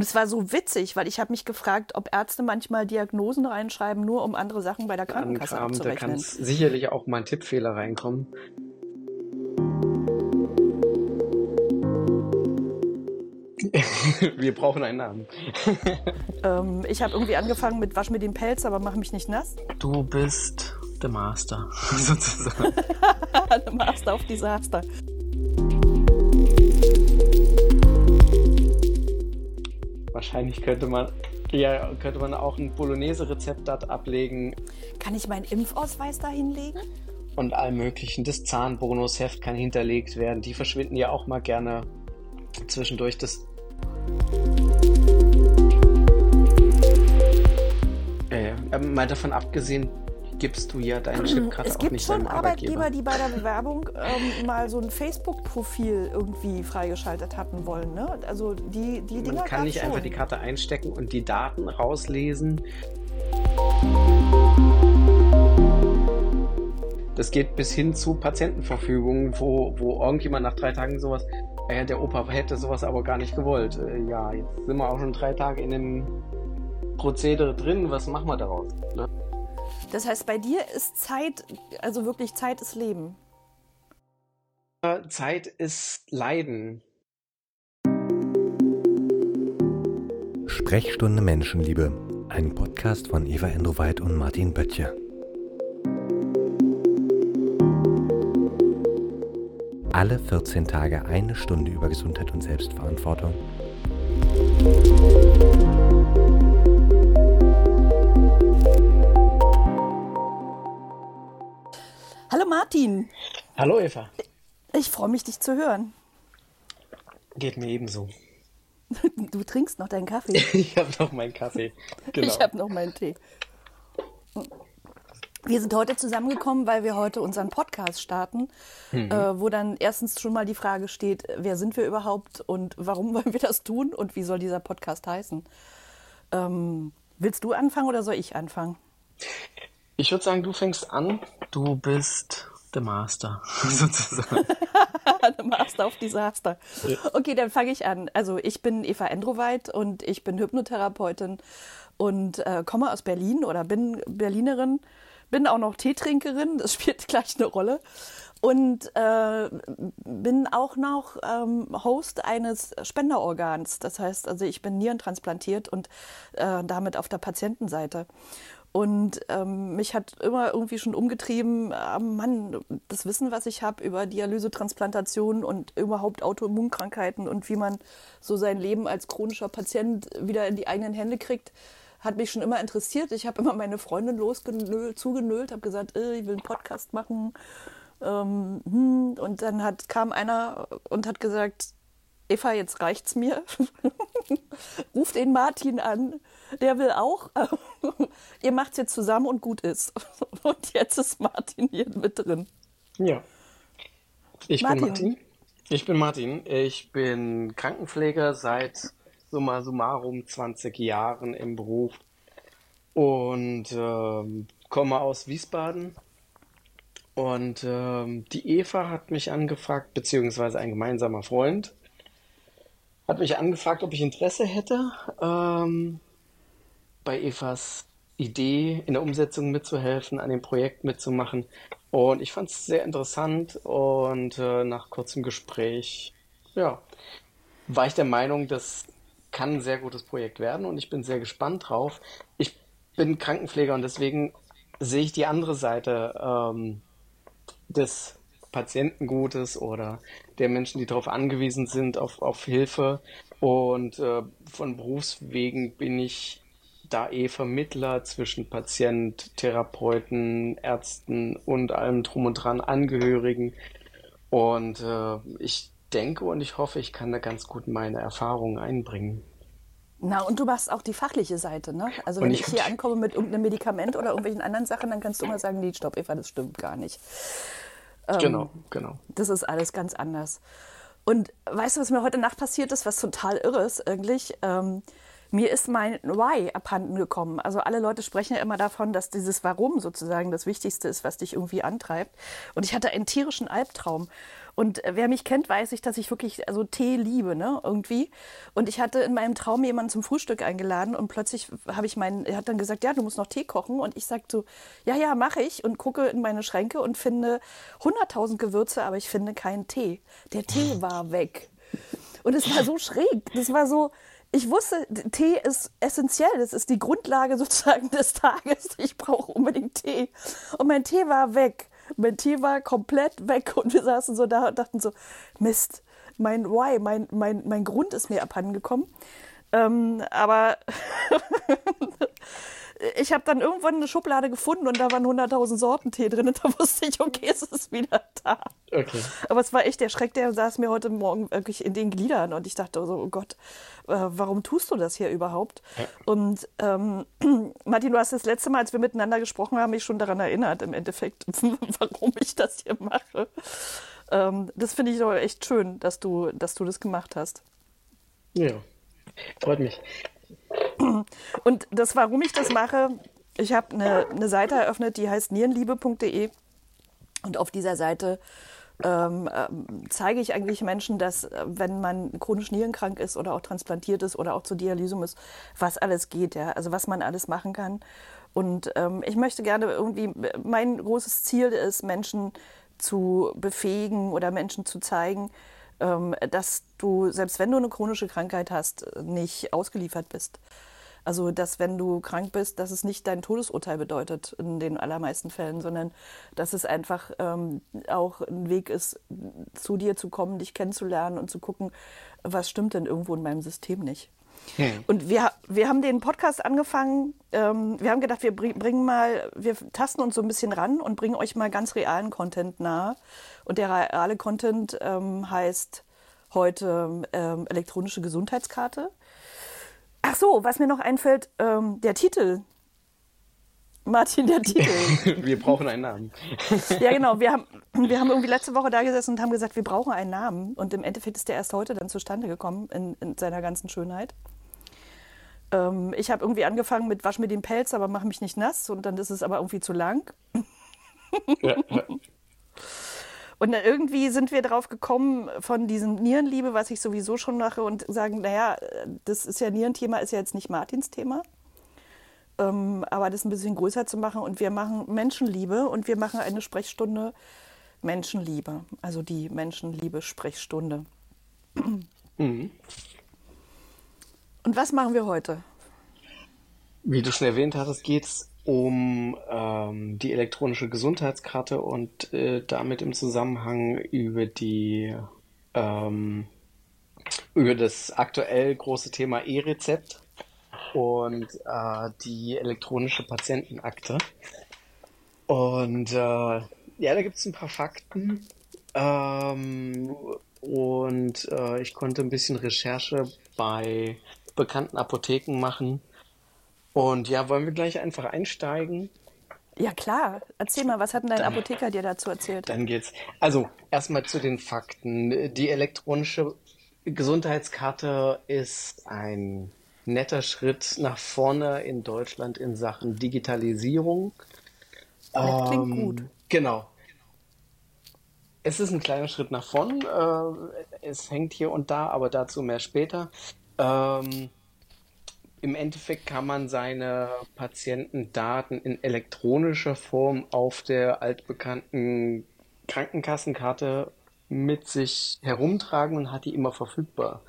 Und es war so witzig, weil ich habe mich gefragt, ob Ärzte manchmal Diagnosen reinschreiben, nur um andere Sachen bei der Krankenkasse Ankram, da abzurechnen. kann sicherlich auch mal ein Tippfehler reinkommen. Wir brauchen einen Namen. Ähm, ich habe irgendwie angefangen mit Wasch mir den Pelz, aber mach mich nicht nass. Du bist der Master, sozusagen. Master auf Desaster. Wahrscheinlich könnte man, ja, könnte man auch ein Bolognese-Rezept dort ablegen Kann ich meinen Impfausweis da hinlegen? und allem möglichen. Das Zahnbonusheft kann hinterlegt werden. Die verschwinden ja auch mal gerne zwischendurch. Das äh, aber mal davon abgesehen, gibst du ja deinen Chip gerade Es auch gibt nicht schon deinem Arbeitgeber, Arbeitgeber. die bei der Bewerbung ähm, mal so ein Facebook-Profil irgendwie freigeschaltet hatten wollen. Ne? Also die, die Dinger Man kann nicht einfach schon. die Karte einstecken und die Daten rauslesen. Das geht bis hin zu Patientenverfügungen, wo, wo irgendjemand nach drei Tagen sowas, äh, der Opa hätte sowas aber gar nicht gewollt. Äh, ja, jetzt sind wir auch schon drei Tage in dem Prozedere drin, was machen wir daraus? Ne? Das heißt, bei dir ist Zeit, also wirklich Zeit ist Leben. Äh, Zeit ist Leiden. Sprechstunde Menschenliebe, ein Podcast von Eva Endroweit und Martin Böttcher. Alle 14 Tage eine Stunde über Gesundheit und Selbstverantwortung. Hallo Martin, Hallo Eva. ich freue mich, dich zu hören. Geht mir ebenso. Du trinkst noch deinen Kaffee. Ich habe noch meinen Kaffee. Genau. Ich habe noch meinen Tee. Wir sind heute zusammengekommen, weil wir heute unseren Podcast starten, Mhm. äh, wo dann erstens schon mal die Frage steht, wer sind wir überhaupt und warum wollen wir das tun und wie soll dieser Podcast heißen? Ähm, willst du anfangen oder soll ich anfangen? Ich würde sagen, du fängst an. Du bist der Master, sozusagen. Master auf Desaster. Okay, dann fange ich an. Also ich bin Eva Endroweit und ich bin Hypnotherapeutin und äh, komme aus Berlin oder bin Berlinerin, bin auch noch Teetrinkerin, das spielt gleich eine Rolle. Und äh, bin auch noch ähm, Host eines Spenderorgans. Das heißt, also ich bin nierentransplantiert und äh, damit auf der Patientenseite. Und ähm, mich hat immer irgendwie schon umgetrieben, äh, Mann, das Wissen, was ich habe über Dialysetransplantation und überhaupt Autoimmunkrankheiten und wie man so sein Leben als chronischer Patient wieder in die eigenen Hände kriegt, hat mich schon immer interessiert. Ich habe immer meine Freundin losgenölt, zugenölt, habe gesagt, äh, ich will einen Podcast machen. Ähm, hm. Und dann hat, kam einer und hat gesagt, Eva, jetzt reicht's mir. Ruf den Martin an, der will auch. Ihr macht's jetzt zusammen und gut ist. Und jetzt ist Martin hier mit drin. Ja. Ich Martin. bin Martin. Ich bin Martin. Ich bin Krankenpfleger seit summa summarum 20 Jahren im Beruf und ähm, komme aus Wiesbaden. Und ähm, die Eva hat mich angefragt, beziehungsweise ein gemeinsamer Freund, hat mich angefragt, ob ich Interesse hätte, ähm, bei Evas Idee in der Umsetzung mitzuhelfen, an dem Projekt mitzumachen. Und ich fand es sehr interessant und äh, nach kurzem Gespräch, ja, war ich der Meinung, das kann ein sehr gutes Projekt werden und ich bin sehr gespannt drauf. Ich bin Krankenpfleger und deswegen sehe ich die andere Seite ähm, des Patientengutes oder der Menschen, die darauf angewiesen sind, auf, auf Hilfe. Und äh, von Berufswegen bin ich da eh Vermittler zwischen Patient, Therapeuten, Ärzten und allem drum und dran, Angehörigen. Und äh, ich denke und ich hoffe, ich kann da ganz gut meine Erfahrungen einbringen. Na, und du machst auch die fachliche Seite, ne? Also wenn ich ich hier ankomme mit irgendeinem Medikament oder irgendwelchen anderen Sachen, dann kannst du immer sagen, nee, stopp, Eva, das stimmt gar nicht. Ähm, Genau, genau. Das ist alles ganz anders. Und weißt du, was mir heute Nacht passiert ist, was total irre ist eigentlich? Ähm, mir ist mein Why abhanden gekommen. Also alle Leute sprechen ja immer davon, dass dieses Warum sozusagen das Wichtigste ist, was dich irgendwie antreibt. Und ich hatte einen tierischen Albtraum. Und wer mich kennt, weiß ich, dass ich wirklich also Tee liebe, ne, irgendwie. Und ich hatte in meinem Traum jemanden zum Frühstück eingeladen und plötzlich habe ich meinen, er hat dann gesagt, ja, du musst noch Tee kochen. Und ich sagte so, ja, ja, mache ich und gucke in meine Schränke und finde 100.000 Gewürze, aber ich finde keinen Tee. Der Tee war weg. Und es war so schräg. Das war so, ich wusste, Tee ist essentiell. Das ist die Grundlage sozusagen des Tages. Ich brauche unbedingt Tee. Und mein Tee war weg. Mein Tee war komplett weg. Und wir saßen so da und dachten so, Mist, mein Why, mein, mein, mein Grund ist mir abhandengekommen. Ähm, aber ich habe dann irgendwann eine Schublade gefunden und da waren 100.000 Sorten Tee drin und da wusste ich, okay, es ist wieder da. Okay. Aber es war echt der Schreck, der saß mir heute Morgen wirklich in den Gliedern und ich dachte so, oh Gott, äh, warum tust du das hier überhaupt? Ja. Und ähm, Martin, du hast das letzte Mal, als wir miteinander gesprochen haben, mich schon daran erinnert, im Endeffekt, warum ich das hier mache. Ähm, das finde ich doch echt schön, dass du, dass du das gemacht hast. Ja, freut mich. Und das, warum ich das mache, ich habe eine, eine Seite eröffnet, die heißt nierenliebe.de. Und auf dieser Seite ähm, äh, zeige ich eigentlich Menschen, dass äh, wenn man chronisch nierenkrank ist oder auch transplantiert ist oder auch zur Dialyse muss, was alles geht, ja, also was man alles machen kann. Und ähm, ich möchte gerne irgendwie, mein großes Ziel ist, Menschen zu befähigen oder Menschen zu zeigen, ähm, dass du, selbst wenn du eine chronische Krankheit hast, nicht ausgeliefert bist. Also, dass wenn du krank bist, dass es nicht dein Todesurteil bedeutet in den allermeisten Fällen, sondern dass es einfach ähm, auch ein Weg ist, zu dir zu kommen, dich kennenzulernen und zu gucken, was stimmt denn irgendwo in meinem System nicht. Hm. Und wir, wir haben den Podcast angefangen, ähm, wir haben gedacht, wir bringen mal, wir tasten uns so ein bisschen ran und bringen euch mal ganz realen Content nahe. Und der reale Content ähm, heißt heute ähm, elektronische Gesundheitskarte. Ach so, was mir noch einfällt, ähm, der Titel. Martin, der Titel. wir brauchen einen Namen. ja, genau. Wir haben, wir haben irgendwie letzte Woche da gesessen und haben gesagt, wir brauchen einen Namen. Und im Endeffekt ist der erst heute dann zustande gekommen in, in seiner ganzen Schönheit. Ähm, ich habe irgendwie angefangen mit Wasch mir den Pelz, aber mach mich nicht nass. Und dann ist es aber irgendwie zu lang. ja. Und dann irgendwie sind wir drauf gekommen von diesem Nierenliebe, was ich sowieso schon mache, und sagen, naja, das ist ja Nierenthema, ist ja jetzt nicht Martins Thema. Ähm, aber das ein bisschen größer zu machen. Und wir machen Menschenliebe und wir machen eine Sprechstunde Menschenliebe. Also die Menschenliebe-Sprechstunde. Mhm. Und was machen wir heute? Wie du schon erwähnt hattest, geht es um ähm, die elektronische Gesundheitskarte und äh, damit im Zusammenhang über die ähm, über das aktuell große Thema E-Rezept und äh, die elektronische Patientenakte. Und äh, ja, da gibt es ein paar Fakten. Ähm, und äh, ich konnte ein bisschen Recherche bei bekannten Apotheken machen und ja, wollen wir gleich einfach einsteigen? Ja, klar. Erzähl mal, was hat denn dein Dann, Apotheker dir dazu erzählt? Dann geht's. Also, erstmal zu den Fakten. Die elektronische Gesundheitskarte ist ein netter Schritt nach vorne in Deutschland in Sachen Digitalisierung. Das klingt ähm, gut. Genau. Es ist ein kleiner Schritt nach vorn. Äh, es hängt hier und da, aber dazu mehr später. Ähm, im Endeffekt kann man seine Patientendaten in elektronischer Form auf der altbekannten Krankenkassenkarte mit sich herumtragen und hat die immer verfügbar.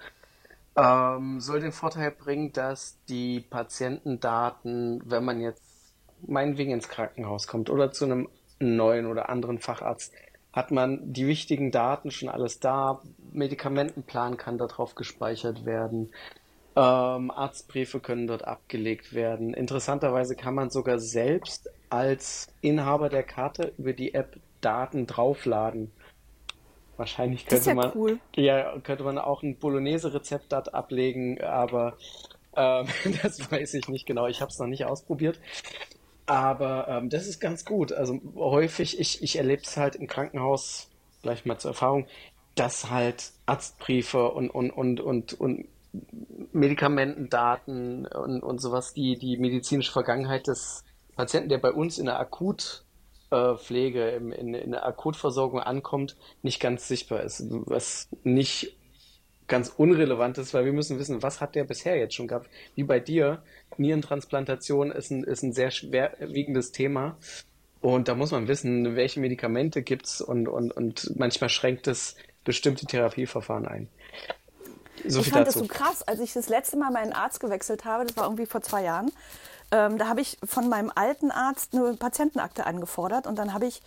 Ähm, soll den Vorteil bringen, dass die Patientendaten, wenn man jetzt meinetwegen ins Krankenhaus kommt oder zu einem neuen oder anderen Facharzt, hat man die wichtigen Daten schon alles da. Medikamentenplan kann darauf gespeichert werden. Ähm, Arztbriefe können dort abgelegt werden. Interessanterweise kann man sogar selbst als Inhaber der Karte über die App Daten draufladen. Wahrscheinlich könnte ja man cool. ja könnte man auch ein Bolognese-Rezept dort ablegen, aber ähm, das weiß ich nicht genau. Ich habe es noch nicht ausprobiert. Aber ähm, das ist ganz gut. Also häufig, ich, ich erlebe es halt im Krankenhaus, gleich mal zur Erfahrung, dass halt Arztbriefe und, und, und, und, und Medikamentendaten und, und sowas, die die medizinische Vergangenheit des Patienten, der bei uns in der Akut äh, im, in, in der Akutversorgung ankommt, nicht ganz sichtbar ist. Was nicht ganz unrelevant ist, weil wir müssen wissen, was hat der bisher jetzt schon gehabt? Wie bei dir, Nierentransplantation ist ein, ist ein sehr schwerwiegendes Thema. Und da muss man wissen, welche Medikamente gibt es und, und, und manchmal schränkt es bestimmte Therapieverfahren ein. So ich fand dazu. das so krass, als ich das letzte Mal meinen Arzt gewechselt habe, das war irgendwie vor zwei Jahren, ähm, da habe ich von meinem alten Arzt eine Patientenakte angefordert und dann habe ich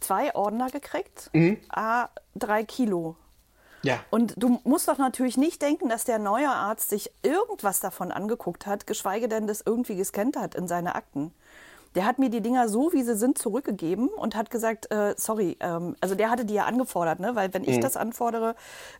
zwei Ordner gekriegt, mhm. a drei Kilo. Ja. Und du musst doch natürlich nicht denken, dass der neue Arzt sich irgendwas davon angeguckt hat, geschweige denn das irgendwie gescannt hat in seine Akten. Der hat mir die Dinger so, wie sie sind, zurückgegeben und hat gesagt, äh, sorry, ähm, also der hatte die ja angefordert, ne? weil wenn ich mhm. das anfordere,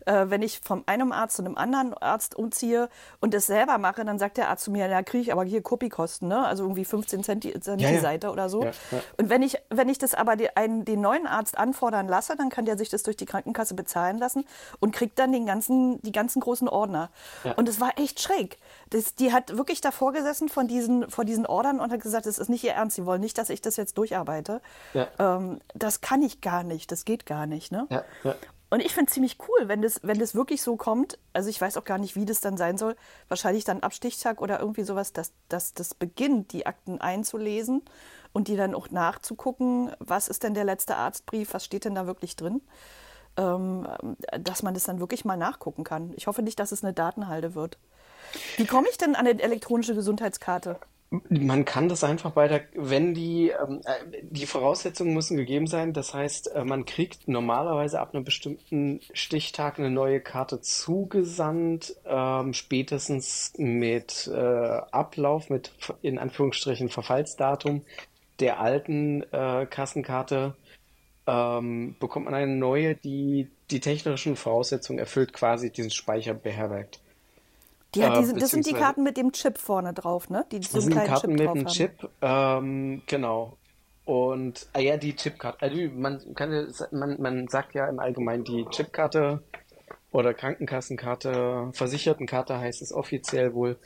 äh, wenn ich von einem Arzt zu einem anderen Arzt umziehe und das selber mache, dann sagt der Arzt zu mir, ja, kriege ich aber hier Kopikosten, ne? also irgendwie 15 Cent die, Cent ja, ja. Seite oder so. Ja, und wenn ich, wenn ich das aber die, einen, den neuen Arzt anfordern lasse, dann kann der sich das durch die Krankenkasse bezahlen lassen und kriegt dann den ganzen, die ganzen großen Ordner. Und es war echt schräg. Das, die hat wirklich davor gesessen von diesen, vor diesen Ordern und hat gesagt, das ist nicht ihr Ernst. Sie wollen nicht, dass ich das jetzt durcharbeite. Ja. Ähm, das kann ich gar nicht. Das geht gar nicht. Ne? Ja, ja. Und ich finde es ziemlich cool, wenn das, wenn das wirklich so kommt. Also ich weiß auch gar nicht, wie das dann sein soll. Wahrscheinlich dann ab Stichtag oder irgendwie sowas, dass, dass das beginnt, die Akten einzulesen und die dann auch nachzugucken, was ist denn der letzte Arztbrief, was steht denn da wirklich drin. Ähm, dass man das dann wirklich mal nachgucken kann. Ich hoffe nicht, dass es eine Datenhalde wird. Wie komme ich denn an eine elektronische Gesundheitskarte? Man kann das einfach bei der, wenn die, ähm, äh, die Voraussetzungen müssen gegeben sein. Das heißt, äh, man kriegt normalerweise ab einem bestimmten Stichtag eine neue Karte zugesandt, ähm, spätestens mit äh, Ablauf, mit in Anführungsstrichen Verfallsdatum der alten äh, Kassenkarte ähm, bekommt man eine neue, die die technischen Voraussetzungen erfüllt, quasi diesen Speicher beherbergt. Die hat diese, äh, das sind die Karten mit dem Chip vorne drauf, ne? Die so das sind Karten Chip mit dem Chip, ähm, genau. Und, ah ja, die Chipkarte. Also man, kann, man, man sagt ja im Allgemeinen die Chipkarte oder Krankenkassenkarte, Versichertenkarte heißt es offiziell wohl.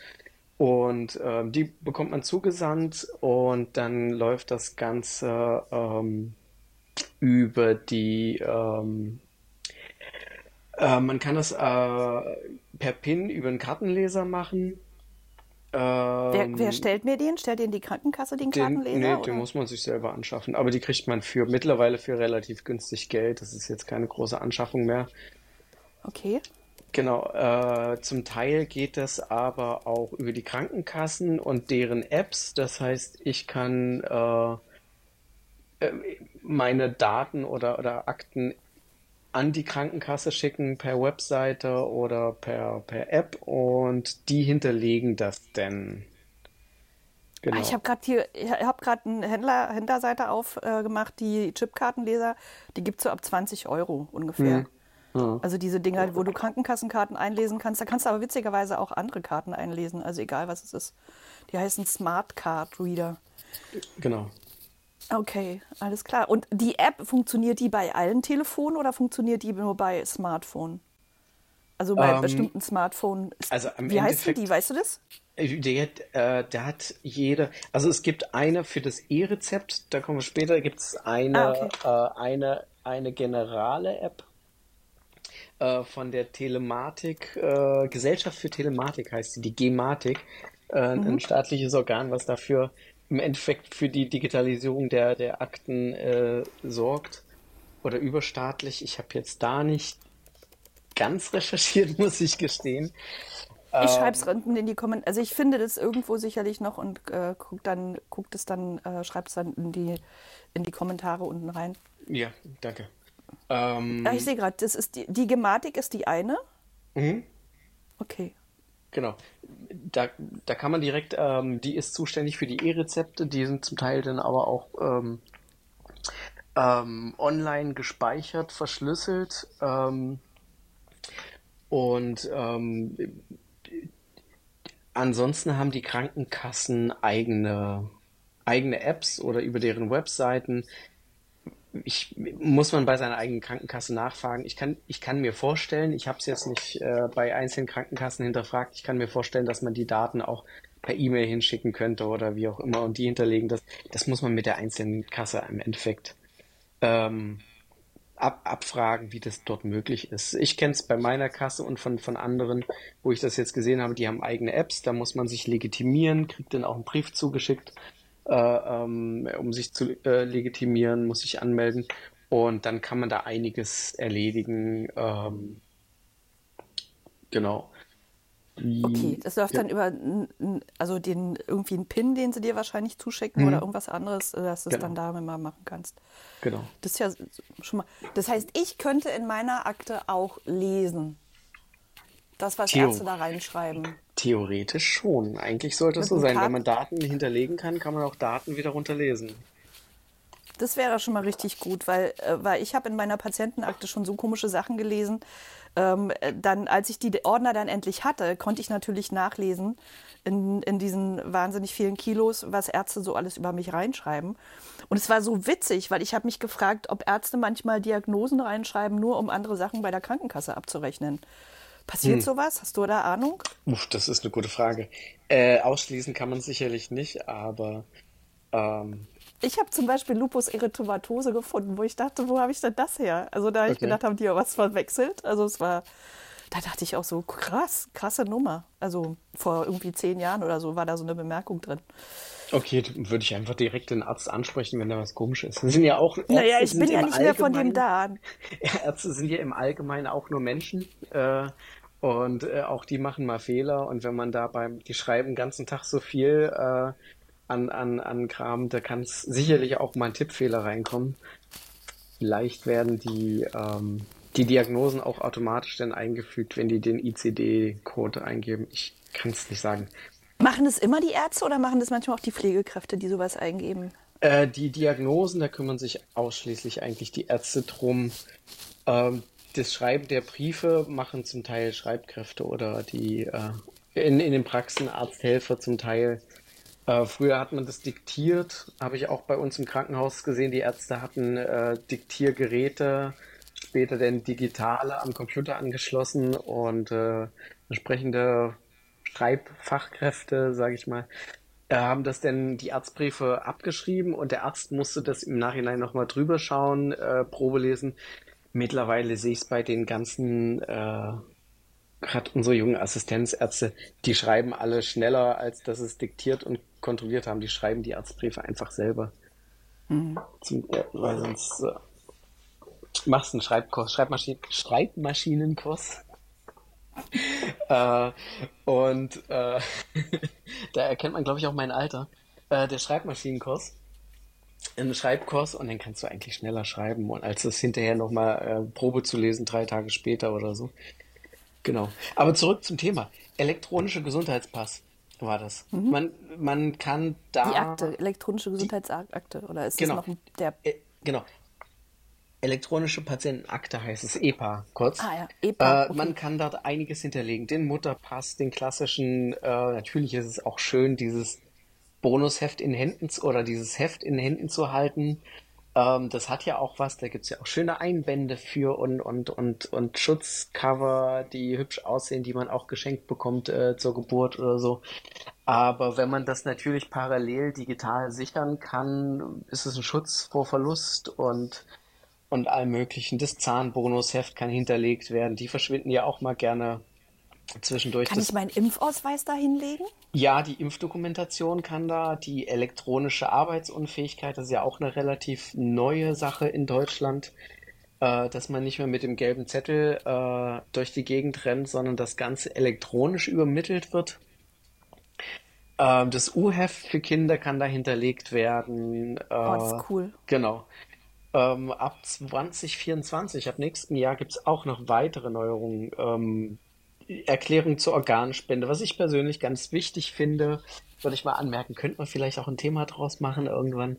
Und ähm, die bekommt man zugesandt und dann läuft das Ganze ähm, über die ähm, äh, man kann das äh, per PIN über einen Kartenleser machen. wer, wer, ähm, stellt mir den? Stellt den die Krankenkasse den, den Kartenleser? Nee, oder? den muss man sich selber anschaffen. Aber die kriegt man für mittlerweile für relativ günstig Geld. Das ist jetzt keine große Anschaffung mehr. Okay. Genau, äh, zum Teil geht das aber auch über die Krankenkassen und deren Apps. Das heißt, ich kann äh, äh meine Daten oder, oder Akten an die Krankenkasse schicken per Webseite oder per, per App und die hinterlegen das denn. Genau. Ich habe gerade hier, ich habe gerade eine Händler, Händlerseite aufgemacht, äh, die Chipkartenleser, die gibt es so ab 20 Euro ungefähr. Hm. Ja. Also diese Dinger, wo du Krankenkassenkarten einlesen kannst, da kannst du aber witzigerweise auch andere Karten einlesen, also egal was es ist. Die heißen Smart Card Reader. Genau. Okay, alles klar. Und die App, funktioniert die bei allen Telefonen oder funktioniert die nur bei Smartphone? Also bei ähm, bestimmten Smartphones. Also Wie heißt die, weißt du das? Äh, der, äh, der hat jede, also es gibt eine für das E-Rezept, da kommen wir später, gibt es eine, ah, okay. äh, eine, eine generale App äh, von der Telematik, äh, Gesellschaft für Telematik heißt sie, die Gematik, äh, mhm. ein staatliches Organ, was dafür im Endeffekt für die Digitalisierung der, der Akten äh, sorgt oder überstaatlich. Ich habe jetzt da nicht ganz recherchiert, muss ich gestehen. Ich ähm, schreibe es unten in die Kommentare. Also ich finde das irgendwo sicherlich noch und äh, guck dann, guckt es dann, äh, schreibt es dann in die, in die Kommentare unten rein. Ja, danke. Ähm, ja, ich sehe gerade, das ist die, die Gematik ist die eine. Mhm. Okay. Genau. Da, da kann man direkt, ähm, die ist zuständig für die E-Rezepte, die sind zum Teil dann aber auch ähm, ähm, online gespeichert, verschlüsselt. Ähm, und ähm, ansonsten haben die Krankenkassen eigene, eigene Apps oder über deren Webseiten ich muss man bei seiner eigenen Krankenkasse nachfragen. Ich kann, ich kann mir vorstellen, ich habe es jetzt nicht äh, bei einzelnen Krankenkassen hinterfragt, ich kann mir vorstellen, dass man die Daten auch per E-Mail hinschicken könnte oder wie auch immer und die hinterlegen. Das, das muss man mit der einzelnen Kasse im Endeffekt ähm, ab, abfragen, wie das dort möglich ist. Ich kenne es bei meiner Kasse und von, von anderen, wo ich das jetzt gesehen habe, die haben eigene Apps, da muss man sich legitimieren, kriegt dann auch einen Brief zugeschickt, ähm, um sich zu äh, legitimieren, muss sich anmelden und dann kann man da einiges erledigen. Ähm, genau. Okay, das läuft ja. dann über also den irgendwie einen Pin, den sie dir wahrscheinlich zuschicken mhm. oder irgendwas anderes, äh, dass du es genau. dann damit mal machen kannst. Genau. Das ist ja schon mal. Das heißt, ich könnte in meiner Akte auch lesen. Das, was Theo Ärzte da reinschreiben. Theoretisch schon. Eigentlich sollte es so sein. Wenn man Daten hinterlegen kann, kann man auch Daten wieder runterlesen. Das wäre schon mal richtig gut, weil, äh, weil ich habe in meiner Patientenakte schon so komische Sachen gelesen, ähm, dann, als ich die Ordner dann endlich hatte, konnte ich natürlich nachlesen in, in diesen wahnsinnig vielen Kilos, was Ärzte so alles über mich reinschreiben. Und es war so witzig, weil ich habe mich gefragt, ob Ärzte manchmal Diagnosen reinschreiben, nur um andere Sachen bei der Krankenkasse abzurechnen. Passiert hm. sowas? Hast du da Ahnung? Uff, das ist eine gute Frage. Äh, ausschließen kann man sicherlich nicht, aber ähm, ich habe zum Beispiel Lupus erythematose gefunden, wo ich dachte, wo habe ich denn das her? Also da habe okay. ich gedacht, haben die ja was verwechselt. Also es war, da dachte ich auch so, krass, krasse Nummer. Also vor irgendwie zehn Jahren oder so war da so eine Bemerkung drin. Okay, würde ich einfach direkt den Arzt ansprechen, wenn da was komisch ist. Das sind ja auch. Ärzte naja, ich bin ja nicht mehr von dem da. Ärzte sind ja im Allgemeinen auch nur Menschen. Äh, und äh, auch die machen mal Fehler. Und wenn man da beim, die schreiben den ganzen Tag so viel, äh, an, an, an Kram, da kann es sicherlich auch mal ein Tippfehler reinkommen. Vielleicht werden die, ähm, die Diagnosen auch automatisch dann eingefügt, wenn die den ICD-Code eingeben. Ich kann es nicht sagen. Machen das immer die Ärzte oder machen das manchmal auch die Pflegekräfte, die sowas eingeben? Äh, die Diagnosen, da kümmern sich ausschließlich eigentlich die Ärzte drum. Ähm, das Schreiben der Briefe machen zum Teil Schreibkräfte oder die äh, in, in den Praxen Arzthelfer zum Teil. Äh, früher hat man das diktiert, habe ich auch bei uns im Krankenhaus gesehen. Die Ärzte hatten äh, Diktiergeräte, später dann digitale am Computer angeschlossen und äh, entsprechende Schreibfachkräfte, sage ich mal, äh, haben das denn die Arztbriefe abgeschrieben und der Arzt musste das im Nachhinein nochmal drüber schauen, äh, Probe lesen. Mittlerweile sehe ich es bei den ganzen äh, gerade unsere jungen Assistenzärzte, die schreiben alle schneller, als dass es diktiert und kontrolliert haben. Die schreiben die Arztbriefe einfach selber. Mhm. Zum, äh, weil sonst äh, machst du einen Schreibkurs, Schreibmaschinen, Schreibmaschinenkurs. Äh, und äh, da erkennt man, glaube ich, auch mein Alter. Äh, der Schreibmaschinenkurs. Ein Schreibkurs und dann kannst du eigentlich schneller schreiben und als es hinterher nochmal äh, Probe zu lesen, drei Tage später oder so. Genau. Aber zurück zum Thema. Elektronische Gesundheitspass war das. Mhm. Man, man kann da. Die Akte, elektronische Gesundheitsakte, oder ist genau, das noch der. Äh, genau. Elektronische Patientenakte heißt es, EPA kurz. Ah ja, EPA. Äh, okay. Man kann dort einiges hinterlegen. Den Mutterpass, den klassischen, äh, natürlich ist es auch schön, dieses Bonusheft in Händen oder dieses Heft in Händen zu halten. Ähm, das hat ja auch was, da gibt es ja auch schöne Einbände für und, und, und, und Schutzcover, die hübsch aussehen, die man auch geschenkt bekommt äh, zur Geburt oder so. Aber wenn man das natürlich parallel digital sichern kann, ist es ein Schutz vor Verlust und, und allem möglichen. Das Zahnbonusheft kann hinterlegt werden. Die verschwinden ja auch mal gerne zwischendurch. Kann ich meinen Impfausweis da hinlegen? Ja, die Impfdokumentation kann da, die elektronische Arbeitsunfähigkeit, das ist ja auch eine relativ neue Sache in Deutschland, äh, dass man nicht mehr mit dem gelben Zettel äh, durch die Gegend rennt, sondern das Ganze elektronisch übermittelt wird. Äh, das U-Heft für Kinder kann da hinterlegt werden. oh, das ist cool. Genau. Ähm, ab 2024, ab nächsten Jahr, gibt es auch noch weitere Neuerungen. Ähm, Erklärung zur Organspende, was ich persönlich ganz wichtig finde, würde ich mal anmerken, könnte man vielleicht auch ein Thema draus machen irgendwann.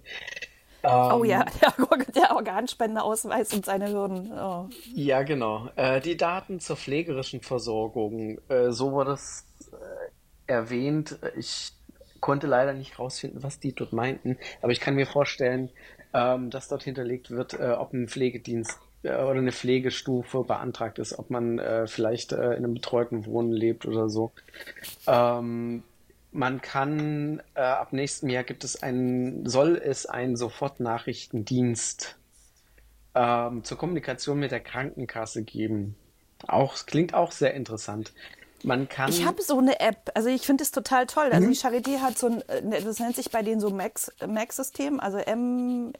oh ja, ähm, der Organspendeausweis und seine Hürden. Oh. Ja, genau. Äh, die Daten zur pflegerischen Versorgung, äh, so wurde es äh, erwähnt. Ich konnte leider nicht rausfinden, was die dort meinten, aber ich kann mir vorstellen, ähm, dass dort hinterlegt wird, äh, ob ein Pflegedienst äh, oder eine Pflegestufe beantragt ist, ob man äh, vielleicht äh, in einem betreuten Wohnen lebt oder so. Ähm, man kann äh, ab nächstem Jahr gibt es einen, soll es einen Sofortnachrichtendienst ähm, zur Kommunikation mit der Krankenkasse geben. Auch klingt auch sehr interessant. Man kann. Ich habe so eine App, also ich finde es total toll. Also mhm. die Charité hat so ein, äh, das nennt sich bei denen so Mac-System, also M-A-C-C-S.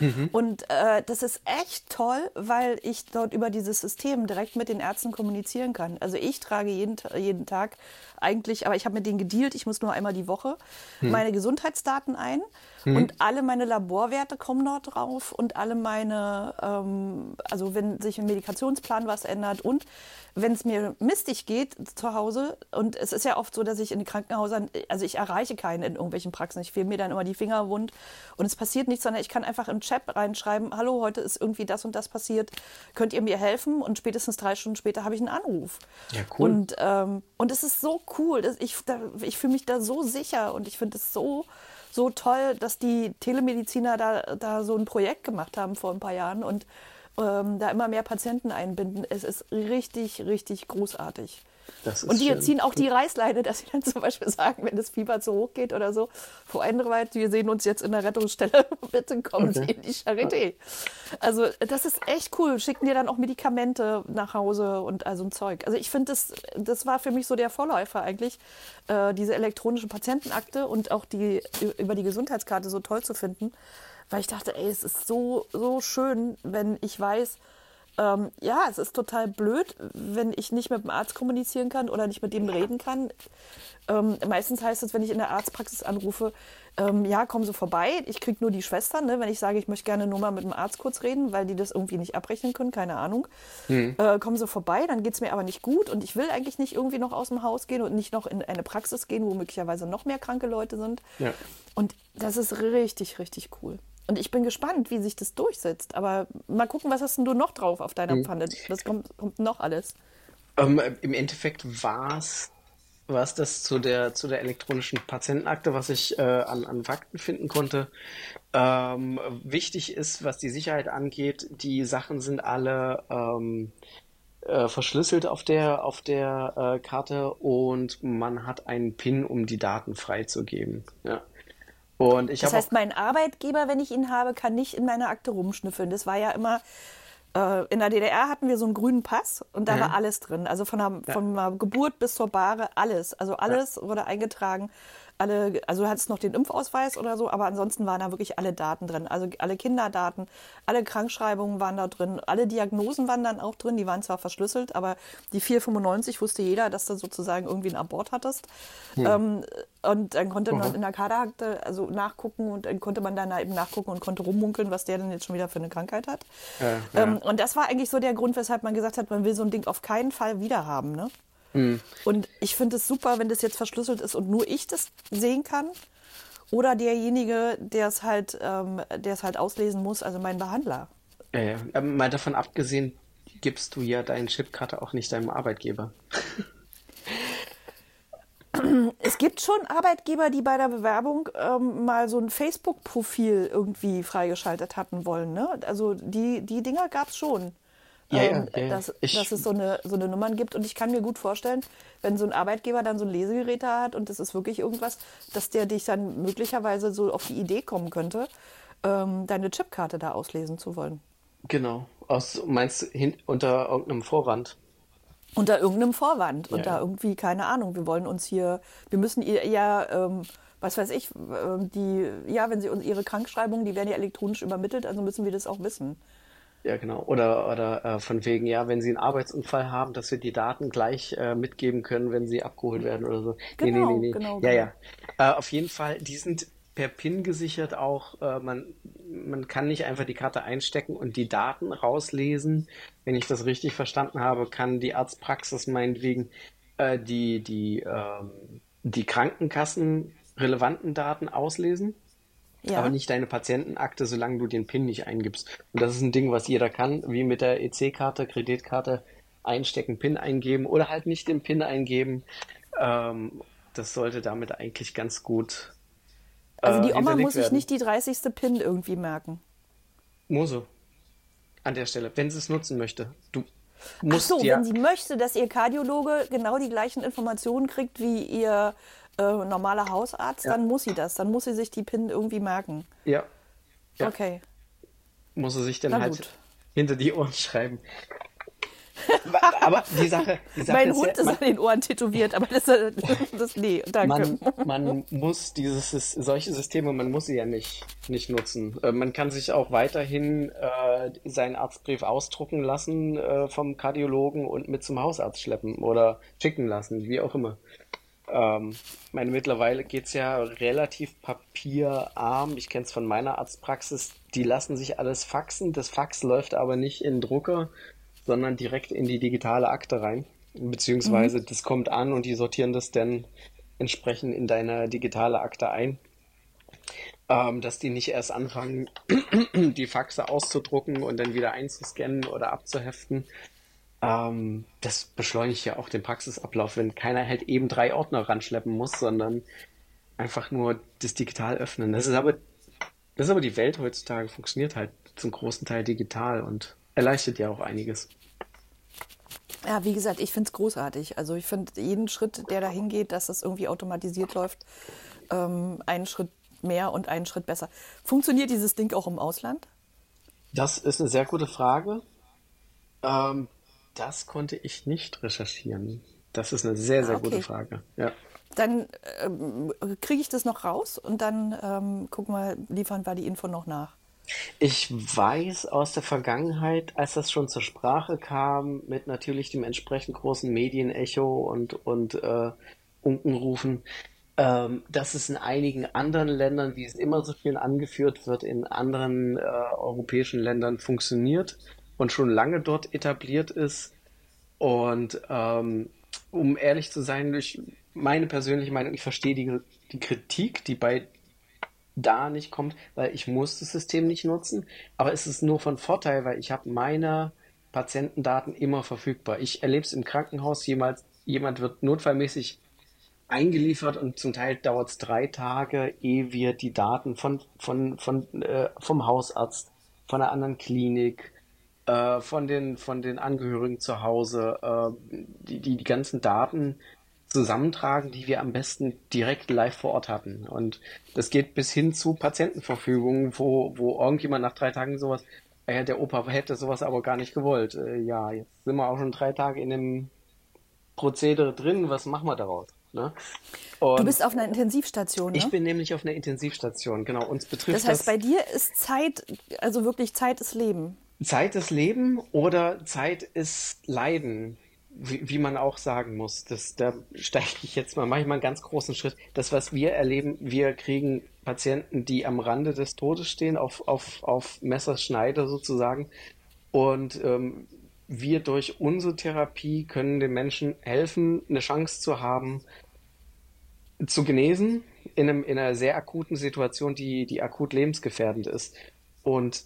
Mhm. Und äh, das ist echt toll, weil ich dort über dieses System direkt mit den Ärzten kommunizieren kann. Also ich trage jeden, jeden Tag eigentlich, aber ich habe mit denen gedealt, ich muss nur einmal die Woche mhm. meine Gesundheitsdaten ein. Mhm. Und alle meine Laborwerte kommen dort drauf und alle meine, ähm, also wenn sich im Medikationsplan was ändert und wenn es mir mistig geht zu Hause, und es ist ja oft so, dass ich in den Krankenhäusern, also ich erreiche keinen in irgendwelchen Praxen, ich fehle mir dann immer die Finger wund und es passiert nichts, sondern ich kann einfach im Chat reinschreiben, hallo, heute ist irgendwie das und das passiert, könnt ihr mir helfen? Und spätestens drei Stunden später habe ich einen Anruf. Ja, cool. Und, ähm, und es ist so cool, ich, ich fühle mich da so sicher und ich finde es so so toll, dass die Telemediziner da, da so ein Projekt gemacht haben vor ein paar Jahren und ähm, da immer mehr Patienten einbinden. Es ist richtig, richtig großartig und die ziehen auch die Reißleine, dass sie dann zum Beispiel sagen, wenn das Fieber zu hoch geht oder so, Frau Einreweit, wir sehen uns jetzt in der Rettungsstelle, bitte kommen okay. Sie in die Charité. Also das ist echt cool. Schicken dir dann auch Medikamente nach Hause und also ein Zeug. Also ich finde, das, das war für mich so der Vorläufer eigentlich, äh, diese elektronische Patientenakte und auch die über die Gesundheitskarte so toll zu finden, weil ich dachte, ey, es ist so, so schön, wenn ich weiß, ähm, ja, es ist total blöd, wenn ich nicht mit dem Arzt kommunizieren kann oder nicht mit dem reden kann. Ähm, meistens heißt es, wenn ich in der Arztpraxis anrufe, ähm, ja, kommen Sie vorbei. Ich kriege nur die Schwestern, ne? wenn ich sage, ich möchte gerne nur mal mit dem Arzt kurz reden, weil die das irgendwie nicht abrechnen können, keine Ahnung. Mhm. Äh, kommen Sie vorbei, dann geht es mir aber nicht gut und ich will eigentlich nicht irgendwie noch aus dem Haus gehen und nicht noch in eine Praxis gehen, wo möglicherweise noch mehr kranke Leute sind. Ja. Und das ist richtig, richtig cool. Und ich bin gespannt, wie sich das durchsetzt. Aber mal gucken, was hast denn du noch drauf auf deiner hm. Pfanne? Was kommt, kommt noch alles? Ähm, Im Endeffekt war es das zu der, zu der elektronischen Patientenakte, was ich äh, an, an Fakten finden konnte. Ähm, wichtig ist, was die Sicherheit angeht, die Sachen sind alle ähm, äh, verschlüsselt auf der, auf der äh, Karte und man hat einen PIN, um die Daten freizugeben. Ja. Und ich das heißt, mein Arbeitgeber, wenn ich ihn habe, kann nicht in meiner Akte rumschnüffeln. Das war ja immer, äh, in der DDR hatten wir so einen grünen Pass und da mhm. war alles drin. Also von der, ja. von der Geburt bis zur Bahre, alles. Also alles ja. wurde eingetragen alle, also du hattest noch den Impfausweis oder so, aber ansonsten waren da wirklich alle Daten drin. Also alle Kinderdaten, alle Krankschreibungen waren da drin, alle Diagnosen waren dann auch drin, die waren zwar verschlüsselt, aber die 495 wusste jeder, dass du sozusagen irgendwie einen Abort hattest. Hm. Ähm, und dann konnte man in der Kaderakte also nachgucken und dann konnte man dann eben nachgucken und konnte rummunkeln, was der denn jetzt schon wieder für eine Krankheit hat. Ja, ja. Ähm, und das war eigentlich so der Grund, weshalb man gesagt hat, man will so ein Ding auf keinen Fall wieder haben. Ne? Mhm. Und ich finde es super, wenn das jetzt verschlüsselt ist und nur ich das sehen kann. Oder derjenige, der es halt, ähm, der es halt auslesen muss, also mein Behandler. Ja, ja. Aber mal davon abgesehen, gibst du ja deinen Chipkarte auch nicht deinem Arbeitgeber. Es gibt schon Arbeitgeber, die bei der Bewerbung ähm, mal so ein Facebook-Profil irgendwie freigeschaltet hatten wollen. Ne? Also die, die Dinger gab es schon ja, ähm, ja, ja, dass, ich, dass es so eine, so eine Nummern gibt. Und ich kann mir gut vorstellen, wenn so ein Arbeitgeber dann so ein Lesegerät da hat und das ist wirklich irgendwas, dass der dich dann möglicherweise so auf die Idee kommen könnte, ähm, deine Chipkarte da auslesen zu wollen. Genau. Aus, meinst du unter irgendeinem Vorwand? Unter irgendeinem Vorwand. Ja, unter irgendwie, keine Ahnung, wir wollen uns hier, wir müssen ihr ja, ähm, was weiß ich, äh, die, ja, wenn sie uns ihre Krankschreibungen, die werden ja elektronisch übermittelt, also müssen wir das auch wissen. Ja, genau. Oder, oder äh, von wegen, ja, wenn Sie einen Arbeitsunfall haben, dass wir die Daten gleich äh, mitgeben können, wenn sie abgeholt werden oder so. Genau, nee, nee, nee, nee. Genau, ja, genau. ja. Äh, auf jeden Fall, die sind per PIN gesichert auch. Äh, man, man kann nicht einfach die Karte einstecken und die Daten rauslesen. Wenn ich das richtig verstanden habe, kann die Arztpraxis meinetwegen äh, die, die, ähm, die Krankenkassen relevanten Daten auslesen ja. aber nicht deine Patientenakte, solange du den PIN nicht eingibst. Und das ist ein Ding, was jeder kann, wie mit der EC-Karte, Kreditkarte einstecken, PIN eingeben oder halt nicht den PIN eingeben. Ähm, das sollte damit eigentlich ganz gut. Also äh, die Oma hinterlegt muss sich nicht die 30. PIN irgendwie merken. Mose. An der Stelle, wenn sie es nutzen möchte. Du Ach musst so, ja. wenn sie möchte, dass ihr Kardiologe genau die gleichen Informationen kriegt wie ihr äh, normaler Hausarzt, Ja. dann muss sie das. Dann muss sie sich die PIN irgendwie merken. ja, Ja. Okay. muss sie sich dann Na halt gut. hinter die Ohren schreiben. Aber die Sache, die Sache mein ist Hund ja, ist man, an den Ohren tätowiert, aber das, das nee, danke. man, man muss dieses, solche Systeme, man muss sie ja nicht, nicht nutzen. Äh, Man kann sich auch weiterhin äh, seinen Arztbrief ausdrucken lassen äh, vom Kardiologen und mit zum Hausarzt schleppen oder schicken lassen, wie auch immer. Ähm, meine, mittlerweile geht's ja relativ papierarm. Ich kenne es von meiner Arztpraxis. Die lassen sich alles faxen. Das Fax läuft aber nicht in Drucker, sondern direkt in die digitale Akte rein. Beziehungsweise das kommt an und die sortieren das dann entsprechend in deine digitale Akte ein. Ähm, dass die nicht erst anfangen, die Faxe auszudrucken und dann wieder einzuscannen oder abzuheften. Ähm, das beschleunigt ja auch den Praxisablauf, wenn keiner halt eben drei Ordner ranschleppen muss, sondern einfach nur das digital öffnen. Das ist aber, das ist aber die Welt heutzutage, funktioniert halt zum großen Teil digital und erleichtert ja auch einiges. Ja, wie gesagt, ich finde es großartig. Also ich finde jeden Schritt, der dahin geht, dass das irgendwie automatisiert läuft, ähm, einen Schritt mehr und einen Schritt besser. Funktioniert dieses Ding auch im Ausland? Das ist eine sehr gute Frage. Ähm, das konnte ich nicht recherchieren. Das ist eine sehr, sehr Ah, okay. gute Frage. Ja. Dann ähm, kriege ich das noch raus und dann ähm, gucken wir, liefern wir die Info noch nach. Ich weiß aus der Vergangenheit, als das schon zur Sprache kam, mit natürlich dem entsprechend großen Medienecho und, und äh, Unkenrufen, ähm, dass es in einigen anderen Ländern, wie es immer so schön angeführt wird, in anderen äh, europäischen Ländern funktioniert und schon lange dort etabliert ist. Und ähm, um ehrlich zu sein, durch meine persönliche Meinung, ich verstehe die, die Kritik, die bei da nicht kommt, weil ich muss das System nicht nutzen, aber es ist nur von Vorteil, weil ich habe meine Patientendaten immer verfügbar. Ich erlebe es im Krankenhaus, jemals, jemand wird notfallmäßig eingeliefert und zum Teil dauert es drei Tage, ehe wir die Daten von, von, von, äh, vom Hausarzt, von einer anderen Klinik, äh, von den, von den Angehörigen zu Hause, äh, die, die, die ganzen Daten zusammentragen, die wir am besten direkt live vor Ort hatten. Und das geht bis hin zu Patientenverfügungen, wo, wo irgendjemand nach drei Tagen sowas, äh, der Opa hätte sowas aber gar nicht gewollt. Äh, ja, jetzt sind wir auch schon drei Tage in dem Prozedere drin, was machen wir daraus? Ne? Du bist auf einer Intensivstation, ne? ich bin nämlich auf einer Intensivstation, genau. Uns betrifft das heißt, das bei dir ist Zeit, also wirklich Zeit ist Leben. Zeit ist Leben oder Zeit ist Leiden, wie, wie man auch sagen muss. Das, da steige ich jetzt mal, mache ich mal einen ganz großen Schritt. Das, was wir erleben, wir kriegen Patienten, die am Rande des Todes stehen, auf, auf, auf Messerschneide sozusagen. Und ähm, wir durch unsere Therapie können den Menschen helfen, eine Chance zu haben, zu genesen in, einem, in einer sehr akuten Situation, die, die akut lebensgefährdend ist. Und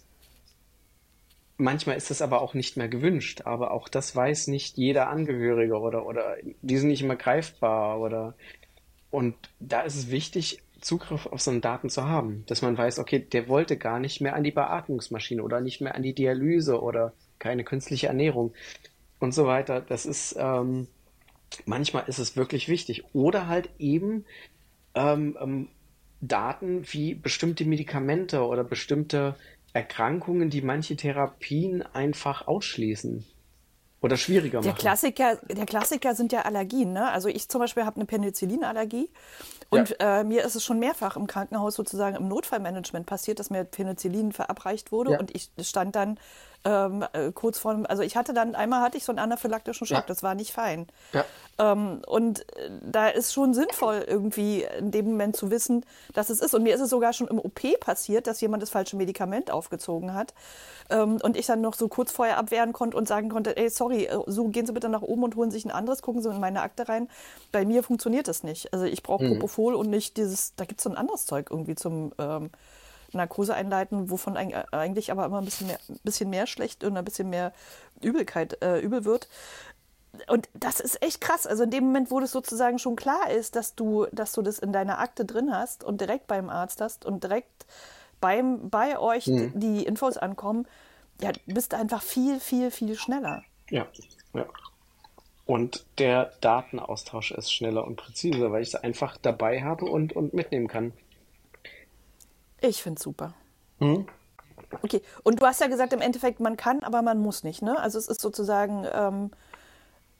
manchmal ist das aber auch nicht mehr gewünscht, aber auch das weiß nicht jeder Angehörige oder, oder die sind nicht immer greifbar oder und da ist es wichtig, Zugriff auf so eine Daten zu haben, dass man weiß, okay, der wollte gar nicht mehr an die Beatmungsmaschine oder nicht mehr an die Dialyse oder keine künstliche Ernährung und so weiter. Das ist ähm, manchmal ist es wirklich wichtig. Oder halt eben ähm, ähm, Daten wie bestimmte Medikamente oder bestimmte Erkrankungen, die manche Therapien einfach ausschließen oder schwieriger Der machen. Klassiker, der Klassiker sind ja Allergien. Ne? Also ich zum Beispiel habe eine Penicillinallergie und äh, mir ist es schon mehrfach im Krankenhaus sozusagen im Notfallmanagement passiert, dass mir Penicillin verabreicht wurde Ja. und ich stand dann ähm, äh, kurz vor, also ich hatte dann einmal hatte ich so einen anaphylaktischen Schock, Ja. das war nicht fein. Ja. Ähm, und äh, da ist schon sinnvoll, irgendwie in dem Moment zu wissen, dass es ist. Und mir ist es sogar schon im OP passiert, dass jemand das falsche Medikament aufgezogen hat. Ähm, und ich dann noch so kurz vorher abwehren konnte und sagen konnte, ey, sorry, äh, so gehen Sie bitte nach oben und holen sich ein anderes, gucken Sie in meine Akte rein. Bei mir funktioniert das nicht. Also ich brauche Propofol und nicht dieses, da gibt es so ein anderes Zeug irgendwie zum ähm, Narkose einleiten, wovon eig- eigentlich aber immer ein bisschen mehr, ein bisschen mehr schlecht und ein bisschen mehr Übelkeit, äh, übel wird und das ist echt krass. Also in dem Moment, wo das sozusagen schon klar ist, dass du, dass du das in deiner Akte drin hast und direkt beim Arzt hast und direkt beim, bei euch mhm. die Infos ankommen, ja, bist du einfach viel, viel, viel schneller. Ja, ja. Und der Datenaustausch ist schneller und präziser, weil ich es einfach dabei habe und, und mitnehmen kann. Ich finde es super. Mhm. Okay, und du hast ja gesagt, im Endeffekt, man kann, aber man muss nicht. Ne? Also es ist sozusagen, ähm,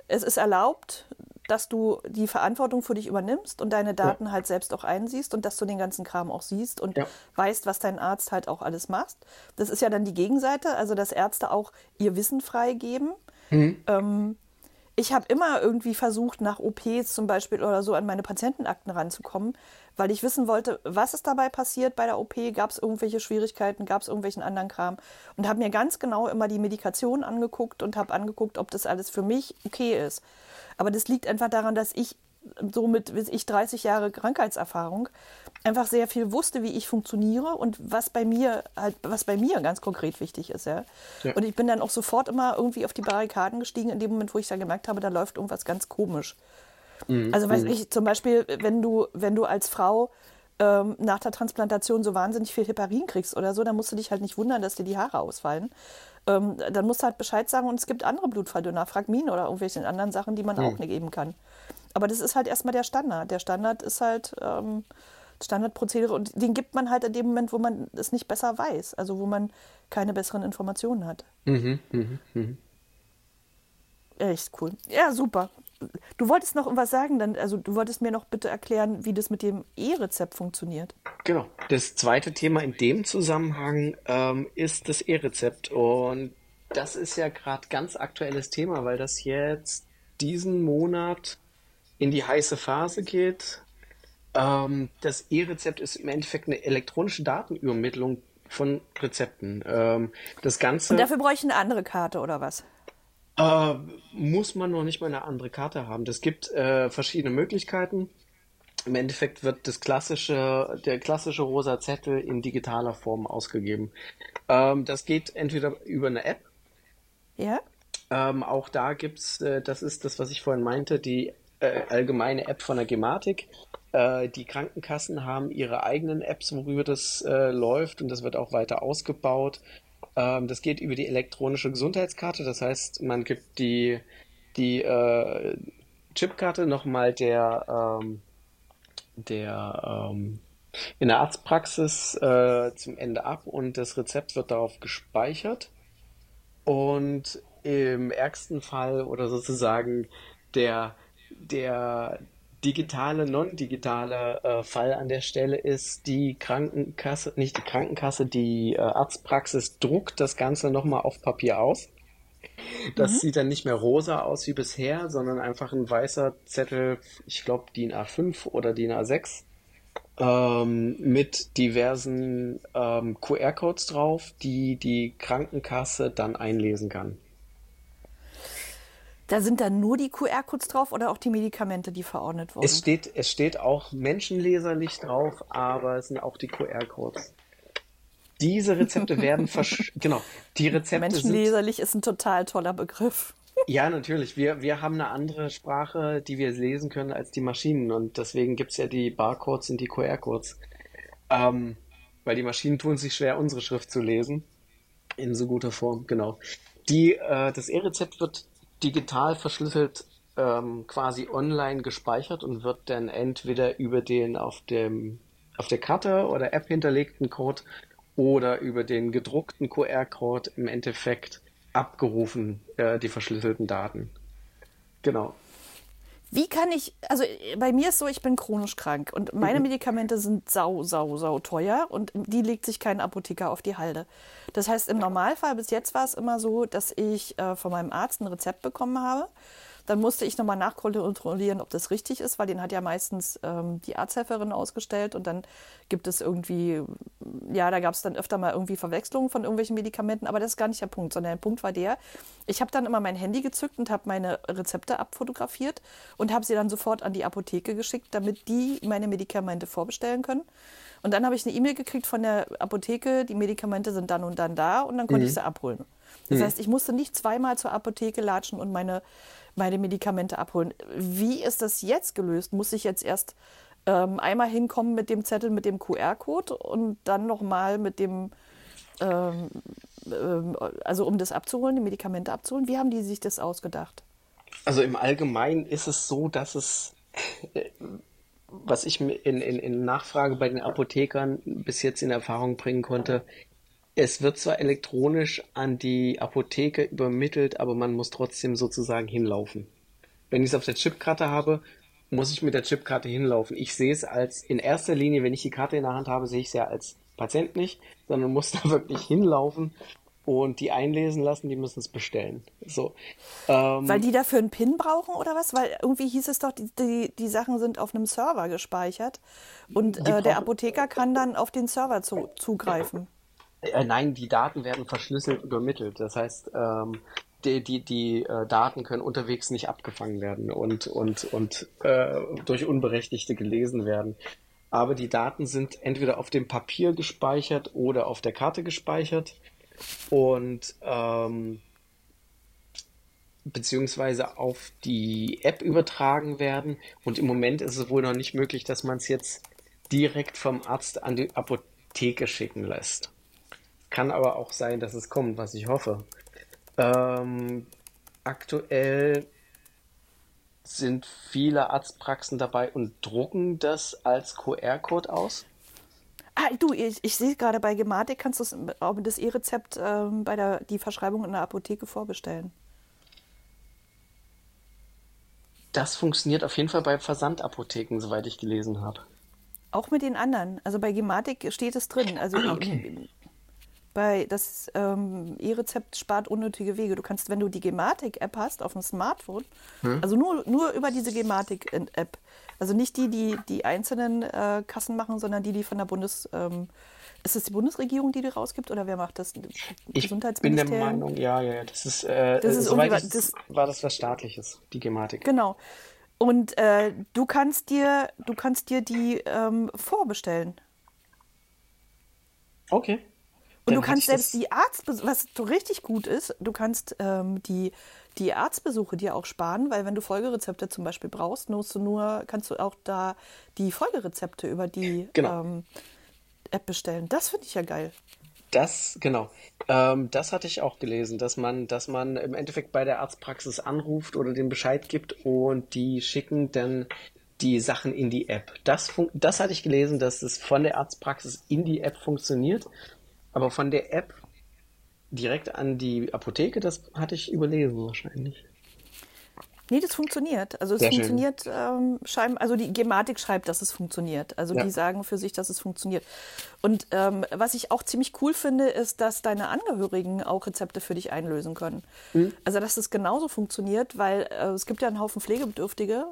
es ist erlaubt, dass du die Verantwortung für dich übernimmst und deine Daten ja. halt selbst auch einsiehst und dass du den ganzen Kram auch siehst und ja. weißt, was dein Arzt halt auch alles macht. Das ist ja dann die Gegenseite, also dass Ärzte auch ihr Wissen freigeben. Mhm. Ähm, ich habe immer irgendwie versucht, nach OPs zum Beispiel oder so an meine Patientenakten ranzukommen, weil ich wissen wollte, was ist dabei passiert bei der OP, gab es irgendwelche Schwierigkeiten, gab es irgendwelchen anderen Kram und habe mir ganz genau immer die Medikation angeguckt und habe angeguckt, ob das alles für mich okay ist. Aber das liegt einfach daran, dass ich so mit ich 30 Jahre Krankheitserfahrung einfach sehr viel wusste, wie ich funktioniere und was bei mir halt, was bei mir ganz konkret wichtig ist, ja. ja. Und ich bin dann auch sofort immer irgendwie auf die Barrikaden gestiegen, in dem Moment, wo ich dann gemerkt habe, da läuft irgendwas ganz komisch. Mhm. Also weiß mhm. ich, zum Beispiel, wenn du, wenn du als Frau ähm, nach der Transplantation so wahnsinnig viel Heparin kriegst oder so, dann musst du dich halt nicht wundern, dass dir die Haare ausfallen. Ähm, dann musst du halt Bescheid sagen und es gibt andere Blutverdünner, Fragmin oder irgendwelche anderen Sachen, die man mhm. auch nicht geben kann. Aber das ist halt erstmal der Standard. Der Standard ist halt ähm, Standardprozedere und den gibt man halt in dem Moment, wo man es nicht besser weiß, also wo man keine besseren Informationen hat. Mhm, mh, mh. Echt cool. Ja, super. Du wolltest noch was sagen, dann, also du wolltest mir noch bitte erklären, wie das mit dem E-Rezept funktioniert. Genau. Das zweite Thema in dem Zusammenhang ähm, ist das E-Rezept. Und das ist ja gerade ganz aktuelles Thema, weil das jetzt diesen Monat in die heiße Phase geht. Ähm, das E-Rezept ist im Endeffekt eine elektronische Datenübermittlung von Rezepten. Ähm, das Ganze. Und dafür bräuchte ich eine andere Karte oder was? Äh, muss man noch nicht mal eine andere Karte haben. Das gibt äh, verschiedene Möglichkeiten. Im Endeffekt wird das klassische, der klassische rosa Zettel in digitaler Form ausgegeben. Ähm, das geht entweder über eine App. Ja. Ähm, auch da gibt's, äh, das ist das, was ich vorhin meinte, die äh, allgemeine App von der Gematik. Äh, die Krankenkassen haben ihre eigenen Apps, worüber das äh, läuft und das wird auch weiter ausgebaut. Ähm, das geht über die elektronische Gesundheitskarte, das heißt, man gibt die, die äh, Chipkarte nochmal der, ähm, der ähm, in der Arztpraxis äh, zum Ende ab und das Rezept wird darauf gespeichert. Und im ärgsten Fall oder sozusagen der der digitale, non-digitale äh, Fall an der Stelle ist, die Krankenkasse, nicht die Krankenkasse, die äh, Arztpraxis druckt das Ganze nochmal auf Papier aus. Das mhm. sieht dann nicht mehr rosa aus wie bisher, sondern einfach ein weißer Zettel, ich glaube DIN A5 oder DIN A6, ähm, mit diversen ähm, QR-Codes drauf, die die Krankenkasse dann einlesen kann. Da sind dann nur die QR-Codes drauf oder auch die Medikamente, die verordnet wurden? Es steht, es steht auch menschenleserlich drauf, aber es sind auch die QR-Codes. Diese Rezepte werden versch genau, die Rezepte Menschenleserlich sind, ist ein total toller Begriff. Ja, natürlich. Wir, wir haben eine andere Sprache, die wir lesen können als die Maschinen und deswegen gibt es ja die Barcodes und die QR-Codes. Ähm, weil die Maschinen tun sich schwer, unsere Schrift zu lesen. In so guter Form, genau. Die, äh, das E-Rezept wird digital verschlüsselt ähm, quasi online gespeichert und wird dann entweder über den auf dem auf der Karte oder App hinterlegten Code oder über den gedruckten QR-Code im Endeffekt abgerufen, äh, die verschlüsselten Daten. Genau. Wie kann ich, also bei mir ist so, ich bin chronisch krank und meine mhm. Medikamente sind sau, sau, sau teuer und die legt sich kein Apotheker auf die Halde. Das heißt, im Normalfall bis jetzt war es immer so, dass ich äh, von meinem Arzt ein Rezept bekommen habe dann musste ich nochmal nachkontrollieren, ob das richtig ist, weil den hat ja meistens ähm, die Arzthelferin ausgestellt und dann gibt es irgendwie, ja, da gab es dann öfter mal irgendwie Verwechslungen von irgendwelchen Medikamenten, aber das ist gar nicht der Punkt, sondern der Punkt war der, ich habe dann immer mein Handy gezückt und habe meine Rezepte abfotografiert und habe sie dann sofort an die Apotheke geschickt, damit die meine Medikamente vorbestellen können. Und dann habe ich eine E-Mail gekriegt von der Apotheke, die Medikamente sind dann und dann da und dann konnte mhm. ich sie abholen. Das mhm. heißt, ich musste nicht zweimal zur Apotheke latschen und meine meine Medikamente abholen. Wie ist das jetzt gelöst? Muss ich jetzt erst ähm, einmal hinkommen mit dem Zettel mit dem QR-Code und dann nochmal mit dem, ähm, ähm, also um das abzuholen, die Medikamente abzuholen? Wie haben die sich das ausgedacht? Also im Allgemeinen ist es so, dass es, äh, was ich in, in, in Nachfrage bei den Apothekern bis jetzt in Erfahrung bringen konnte, es wird zwar elektronisch an die Apotheke übermittelt, aber man muss trotzdem sozusagen hinlaufen. Wenn ich es auf der Chipkarte habe, muss ich mit der Chipkarte hinlaufen. Ich sehe es als, in erster Linie, wenn ich die Karte in der Hand habe, sehe ich es ja als Patient nicht, sondern muss da wirklich hinlaufen und die einlesen lassen, die müssen es bestellen. So. Ähm, Weil die dafür einen PIN brauchen oder was? Weil irgendwie hieß es doch, die, die, die Sachen sind auf einem Server gespeichert und äh, der Apotheker kann dann auf den Server zu, zugreifen. Äh, nein, die Daten werden verschlüsselt übermittelt. Das heißt, ähm, die, die, die äh, Daten können unterwegs nicht abgefangen werden und, und, und äh, durch Unberechtigte gelesen werden. Aber die Daten sind entweder auf dem Papier gespeichert oder auf der Karte gespeichert und ähm, beziehungsweise auf die App übertragen werden. Und im Moment ist es wohl noch nicht möglich, dass man es jetzt direkt vom Arzt an die Apotheke schicken lässt. Kann aber auch sein, dass es kommt, was ich hoffe. Ähm, aktuell sind viele Arztpraxen dabei und drucken das als QR-Code aus. Ah, du, ich, ich sehe gerade bei Gematik kannst du das, E-Rezept ähm, bei der die Verschreibung in der Apotheke vorbestellen. Das funktioniert auf jeden Fall bei Versandapotheken, soweit ich gelesen habe. Auch mit den anderen. Also bei Gematik steht es drin. Also okay bei das ähm, E-Rezept spart unnötige Wege. Du kannst, wenn du die Gematik-App hast auf dem Smartphone, hm. also nur, nur über diese Gematik-App, also nicht die, die die einzelnen äh, Kassen machen, sondern die, die von der Bundes... Ähm, ist es die Bundesregierung, die die rausgibt oder wer macht das? Ich bin der Meinung, ja, ja, das ist, äh, das ist soweit ich, das, war das was staatliches, die Gematik. Genau. Und äh, du kannst dir, du kannst dir die ähm, vorbestellen. Okay. Und du kannst selbst die Arzt, was so richtig gut ist, du kannst ähm, die, die Arztbesuche dir auch sparen, weil wenn du Folgerezepte zum Beispiel brauchst, musst du nur, kannst du auch da die Folgerezepte über die genau. ähm, App bestellen. Das finde ich ja geil. Das, genau. Ähm, das hatte ich auch gelesen, dass man, dass man im Endeffekt bei der Arztpraxis anruft oder den Bescheid gibt und die schicken dann die Sachen in die App. Das, das hatte ich gelesen, dass es von der Arztpraxis in die App funktioniert aber von der App direkt an die Apotheke, das hatte ich überlesen wahrscheinlich. Nee, das funktioniert. Also es Sehr funktioniert ähm, scheinbar, also die Gematik schreibt, dass es funktioniert. Also ja. die sagen für sich, dass es funktioniert. Und ähm, was ich auch ziemlich cool finde, ist, dass deine Angehörigen auch Rezepte für dich einlösen können. Mhm. Also dass es genauso funktioniert, weil äh, es gibt ja einen Haufen Pflegebedürftige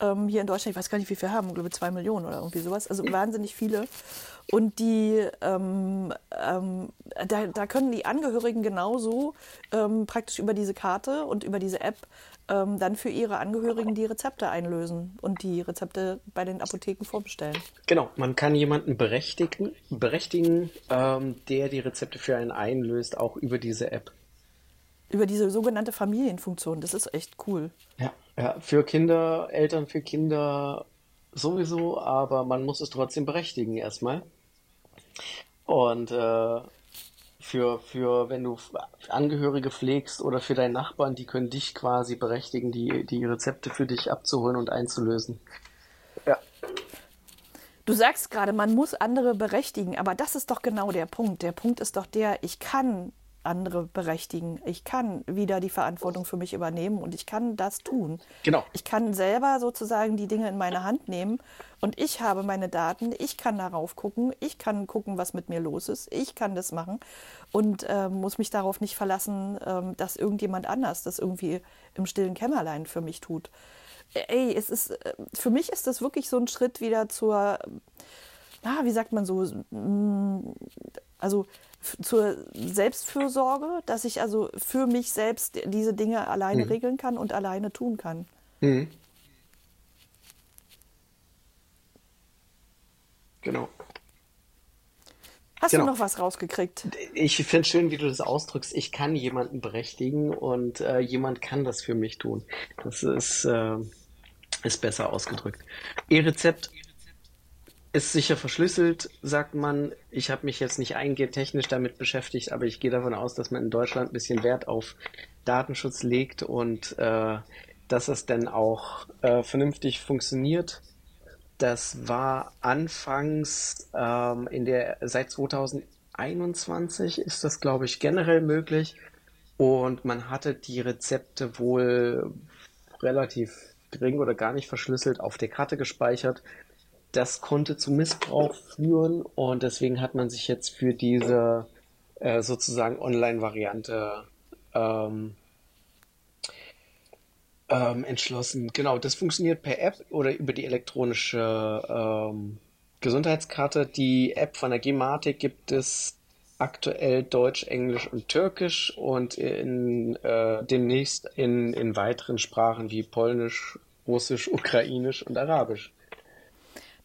ähm, hier in Deutschland, ich weiß gar nicht, wie viele haben, ich glaube zwei Millionen oder irgendwie sowas. Also wahnsinnig viele. Und die, ähm, ähm, da, da, können die Angehörigen genauso ähm, praktisch über diese Karte und über diese App ähm, dann für ihre Angehörigen die Rezepte einlösen und die Rezepte bei den Apotheken vorbestellen. Genau, man kann jemanden berechtigen, berechtigen ähm, der die Rezepte für einen einlöst, auch über diese App. Über diese sogenannte Familienfunktion, das ist echt cool. Ja, ja für Kinder, Eltern für Kinder sowieso, aber man muss es trotzdem berechtigen erstmal. Und äh, für, für, wenn du Angehörige pflegst oder für deinen Nachbarn, die können dich quasi berechtigen, die, die Rezepte für dich abzuholen und einzulösen. Ja. Du sagst gerade, man muss andere berechtigen, aber das ist doch genau der Punkt. Der Punkt ist doch der, ich kann andere berechtigen. Ich kann wieder die Verantwortung für mich übernehmen und ich kann das tun. Genau. Ich kann selber sozusagen die Dinge in meine Hand nehmen und ich habe meine Daten, ich kann darauf gucken, ich kann gucken, was mit mir los ist, ich kann das machen und äh, muss mich darauf nicht verlassen, äh, dass irgendjemand anders das irgendwie im stillen Kämmerlein für mich tut. Ey, es ist, äh, für mich ist das wirklich so ein Schritt wieder zur, ah, wie sagt man so, mm, also zur Selbstfürsorge, dass ich also für mich selbst diese Dinge alleine mhm. regeln kann und alleine tun kann. Mhm. Genau. hast genau. du noch was rausgekriegt? Ich finde es schön, wie du das ausdrückst. Ich kann jemanden berechtigen und äh, jemand kann das für mich tun. Das ist, äh, ist besser ausgedrückt. E-Rezept ist sicher verschlüsselt, sagt man. Ich habe mich jetzt nicht eingehend technisch damit beschäftigt, aber ich gehe davon aus, dass man in Deutschland ein bisschen Wert auf Datenschutz legt und äh, dass es dann auch äh, vernünftig funktioniert. Das war anfangs ähm, in der seit 2021 ist das, glaube ich, generell möglich. Und man hatte die Rezepte wohl relativ gering oder gar nicht verschlüsselt auf der Karte gespeichert. Das konnte zu Missbrauch führen und deswegen hat man sich jetzt für diese äh, sozusagen Online-Variante ähm, ähm, entschlossen. Genau, das funktioniert per App oder über die elektronische ähm, Gesundheitskarte. Die App von der Gematik gibt es aktuell Deutsch, Englisch und Türkisch und in, äh, demnächst in, in weiteren Sprachen wie Polnisch, Russisch, Ukrainisch und Arabisch.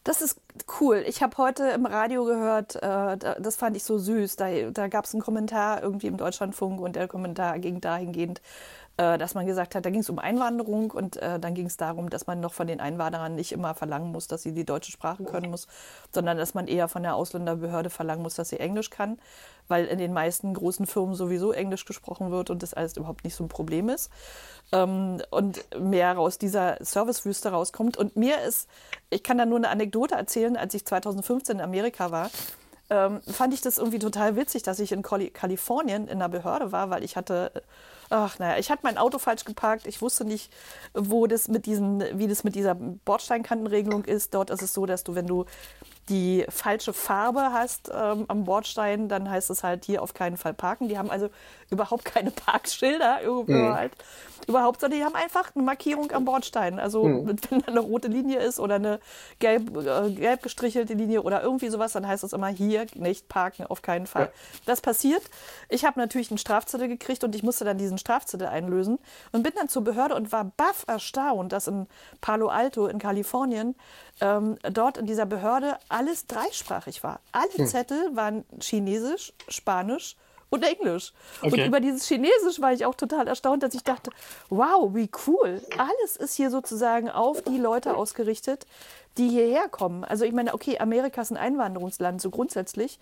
Das ist cool. Ich habe heute im Radio gehört, äh, das fand ich so süß. Da, da gab es einen Kommentar irgendwie im Deutschlandfunk und der Kommentar ging dahingehend, dass man gesagt hat, da ging es um Einwanderung und äh, dann ging es darum, dass man noch von den Einwanderern nicht immer verlangen muss, dass sie die deutsche Sprache können muss, sondern dass man eher von der Ausländerbehörde verlangen muss, dass sie Englisch kann, weil in den meisten großen Firmen sowieso Englisch gesprochen wird und das alles überhaupt nicht so ein Problem ist. Ähm, und mehr aus dieser Servicewüste rauskommt. Und mir ist, ich kann da nur eine Anekdote erzählen, als ich 2015 in Amerika war, ähm, fand ich das irgendwie total witzig, dass ich in Kalifornien in einer Behörde war, weil ich hatte ach naja, ich hatte mein Auto falsch geparkt. Ich wusste nicht, wo das mit diesen, wie das mit dieser Bordsteinkantenregelung ist. Dort ist es so, dass du, wenn du die falsche Farbe hast ähm, am Bordstein, dann heißt es halt hier auf keinen Fall parken. Die haben also überhaupt keine Parkschilder mhm. halt, überhaupt, sondern die haben einfach eine Markierung am Bordstein. Also mhm. wenn da eine rote Linie ist oder eine gelb, äh, gelb gestrichelte Linie oder irgendwie sowas, dann heißt es immer hier nicht parken, auf keinen Fall. Ja. Das passiert. Ich habe natürlich einen Strafzettel gekriegt und ich musste dann diesen Strafzettel einlösen und bin dann zur Behörde und war baff erstaunt, dass in Palo Alto in Kalifornien ähm, dort in dieser Behörde alles dreisprachig war. Alle hm. Zettel waren Chinesisch, Spanisch und Englisch. Okay. Und über dieses Chinesisch war ich auch total erstaunt, dass ich dachte, wow, wie cool. Alles ist hier sozusagen auf die Leute ausgerichtet, die hierher kommen. Also ich meine, okay, Amerika ist ein Einwanderungsland, so grundsätzlich.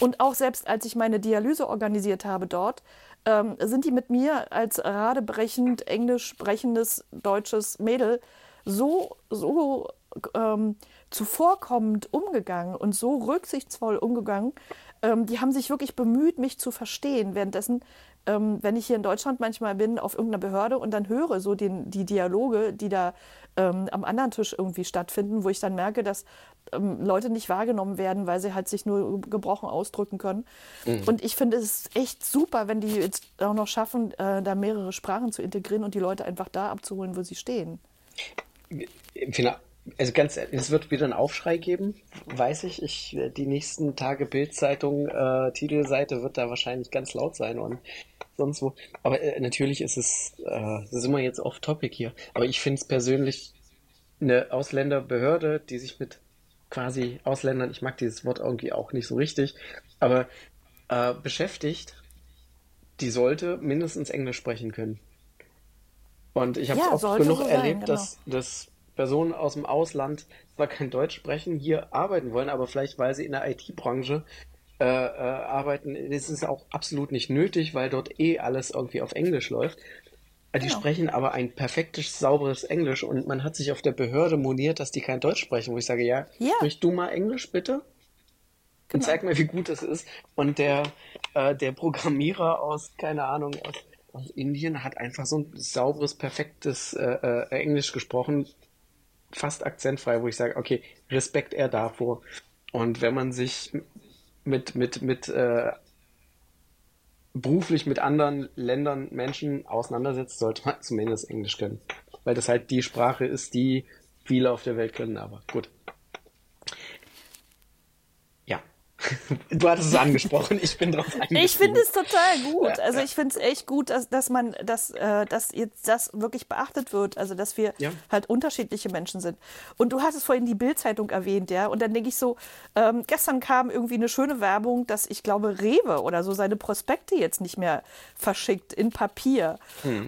Und auch selbst als ich meine Dialyse organisiert habe dort, ähm, sind die mit mir als radebrechend englisch sprechendes deutsches Mädel so, so ähm, zuvorkommend umgegangen und so rücksichtsvoll umgegangen. Ähm, die haben sich wirklich bemüht, mich zu verstehen. Währenddessen, ähm, wenn ich hier in Deutschland manchmal bin, auf irgendeiner Behörde und dann höre so den, die Dialoge, die da ähm, am anderen Tisch irgendwie stattfinden, wo ich dann merke, dass ähm, Leute nicht wahrgenommen werden, weil sie halt sich nur gebrochen ausdrücken können. Mhm. Und ich finde es echt super, wenn die jetzt auch noch schaffen, äh, da mehrere Sprachen zu integrieren und die Leute einfach da abzuholen, wo sie stehen. Finde also ganz, es wird wieder einen Aufschrei geben, weiß ich. ich die nächsten Tage Bildzeitung äh, Titelseite wird da wahrscheinlich ganz laut sein und sonst wo. Aber äh, natürlich ist es, äh, das sind wir jetzt off Topic hier. Aber ich finde es persönlich eine Ausländerbehörde, die sich mit quasi Ausländern, ich mag dieses Wort irgendwie auch nicht so richtig, aber äh, beschäftigt, die sollte mindestens Englisch sprechen können. Und ich habe es ja, oft genug so erlebt, sein, genau. dass, dass Personen aus dem Ausland zwar kein Deutsch sprechen, hier arbeiten wollen, aber vielleicht, weil sie in der IT-Branche äh, äh, arbeiten, ist es auch absolut nicht nötig, weil dort eh alles irgendwie auf Englisch läuft. Die genau. sprechen aber ein perfektes, sauberes Englisch und man hat sich auf der Behörde moniert, dass die kein Deutsch sprechen, wo ich sage, ja, ja. sprich du mal Englisch bitte? Genau. Und zeig mir, wie gut das ist. Und der, äh, der Programmierer aus, keine Ahnung, aus, aus Indien hat einfach so ein sauberes, perfektes äh, äh, Englisch gesprochen, fast akzentfrei, wo ich sage, okay, Respekt er davor. Und wenn man sich mit, mit, mit äh, beruflich mit anderen Ländern, Menschen auseinandersetzt, sollte man zumindest Englisch können. Weil das halt die Sprache ist, die viele auf der Welt können, aber gut. Ja. Du hattest es angesprochen, ich bin drauf eingestiegen. Ich finde es total gut. Also ich finde es echt gut, dass, dass man, dass, äh, dass jetzt das wirklich beachtet wird. Also dass wir Ja. halt unterschiedliche Menschen sind. Und du hattest vorhin die Bildzeitung erwähnt, ja. Und dann denke ich so, ähm, gestern kam irgendwie eine schöne Werbung, dass ich glaube, Rewe oder so seine Prospekte jetzt nicht mehr verschickt in Papier.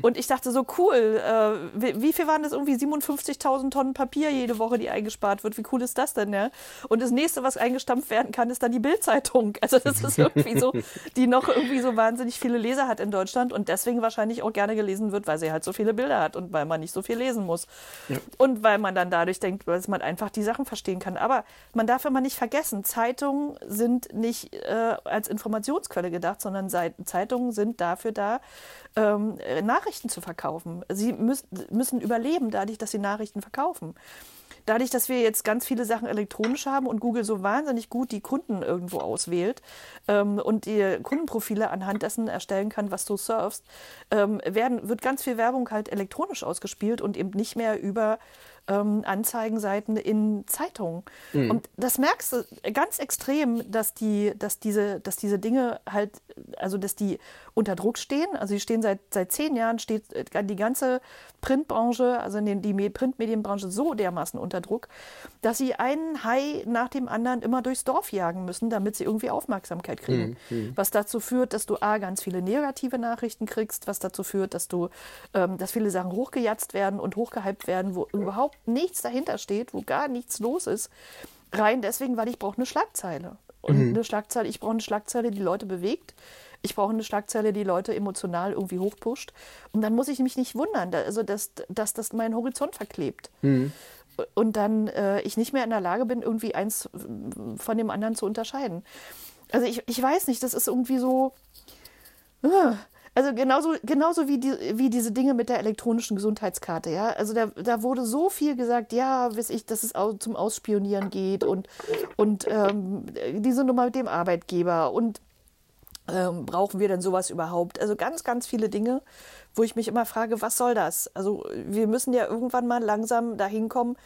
Und ich dachte so, cool, äh, wie, wie viel waren das irgendwie? 57.000 Tonnen Papier jede Woche, die eingespart wird. Wie cool ist das denn, ja? Und das nächste, was eingestampft werden kann, ist dann die Bildzeitung. Also das ist irgendwie so, die noch irgendwie so wahnsinnig viele Leser hat in Deutschland und deswegen wahrscheinlich auch gerne gelesen wird, weil sie halt so viele Bilder hat und weil man nicht so viel lesen muss. Und weil man dann dadurch denkt, dass man einfach die Sachen verstehen kann. Aber man darf immer nicht vergessen, Zeitungen sind nicht äh, als Informationsquelle gedacht, sondern Zeitungen sind dafür da, ähm, äh, Nachrichten zu verkaufen. Sie müssen, müssen überleben dadurch, dass sie Nachrichten verkaufen. Dadurch, dass wir jetzt ganz viele Sachen elektronisch haben und Google so wahnsinnig gut die Kunden irgendwo auswählt ähm, und die Kundenprofile anhand dessen erstellen kann, was du surfst, ähm, werden, wird ganz viel Werbung halt elektronisch ausgespielt und eben nicht mehr über ähm, Anzeigenseiten in Zeitungen. Und das merkst du ganz extrem, dass die, dass diese, dass diese Dinge halt, also dass die unter Druck stehen. Also die stehen seit, seit zehn Jahren, steht äh, die ganze Printbranche, also in den, die Me- Printmedienbranche so dermaßen unter Druck, dass sie einen Hai nach dem anderen immer durchs Dorf jagen müssen, damit sie irgendwie Aufmerksamkeit kriegen. Was dazu führt, dass du A, ganz viele negative Nachrichten kriegst, was dazu führt, dass du, ähm, dass viele Sachen hochgejatzt werden und hochgehypt werden, wo überhaupt nichts dahinter steht, wo gar nichts los ist. Rein deswegen, weil ich brauche eine Schlagzeile. Und eine Schlagzeile, ich brauche eine Schlagzeile, die Leute bewegt. Ich brauche eine Schlagzeile, die Leute emotional irgendwie hochpusht. Und dann muss ich mich nicht wundern, also dass, dass das meinen Horizont verklebt. Und dann äh, ich nicht mehr in der Lage bin, irgendwie eins äh, von dem anderen zu unterscheiden. Also ich, ich weiß nicht, das ist irgendwie so. äh, Also genauso, genauso wie, die, wie diese Dinge mit der elektronischen Gesundheitskarte, ja. Also da, da wurde so viel gesagt, ja, weiß ich, dass es zum Ausspionieren geht und, und ähm, diese Nummer mit dem Arbeitgeber und ähm, brauchen wir denn sowas überhaupt? Also ganz, ganz viele Dinge, wo ich mich immer frage, was soll das? Also wir müssen ja irgendwann mal langsam dahin kommen,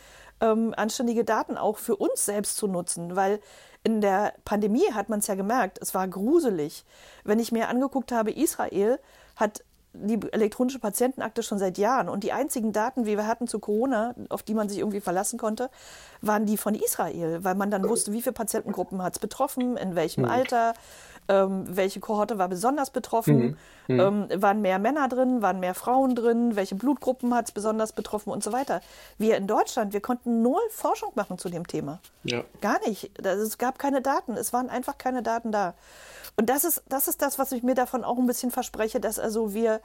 ähm, anständige Daten auch für uns selbst zu nutzen, weil in der Pandemie hat man es ja gemerkt, es war gruselig. Wenn ich mir angeguckt habe, Israel hat die elektronische Patientenakte schon seit Jahren und die einzigen Daten, die wir hatten zu Corona, auf die man sich irgendwie verlassen konnte, waren die von Israel, weil man dann wusste, wie viele Patientengruppen hat es betroffen, in welchem Alter, ähm, welche Kohorte war besonders betroffen, ähm, waren mehr Männer drin, waren mehr Frauen drin, welche Blutgruppen hat es besonders betroffen und so weiter. Wir in Deutschland, wir konnten null Forschung machen zu dem Thema. Ja. Gar nicht. Das- Es gab keine Daten. Es waren einfach keine Daten da. Und das ist, das ist das, was ich mir davon auch ein bisschen verspreche, dass also wir,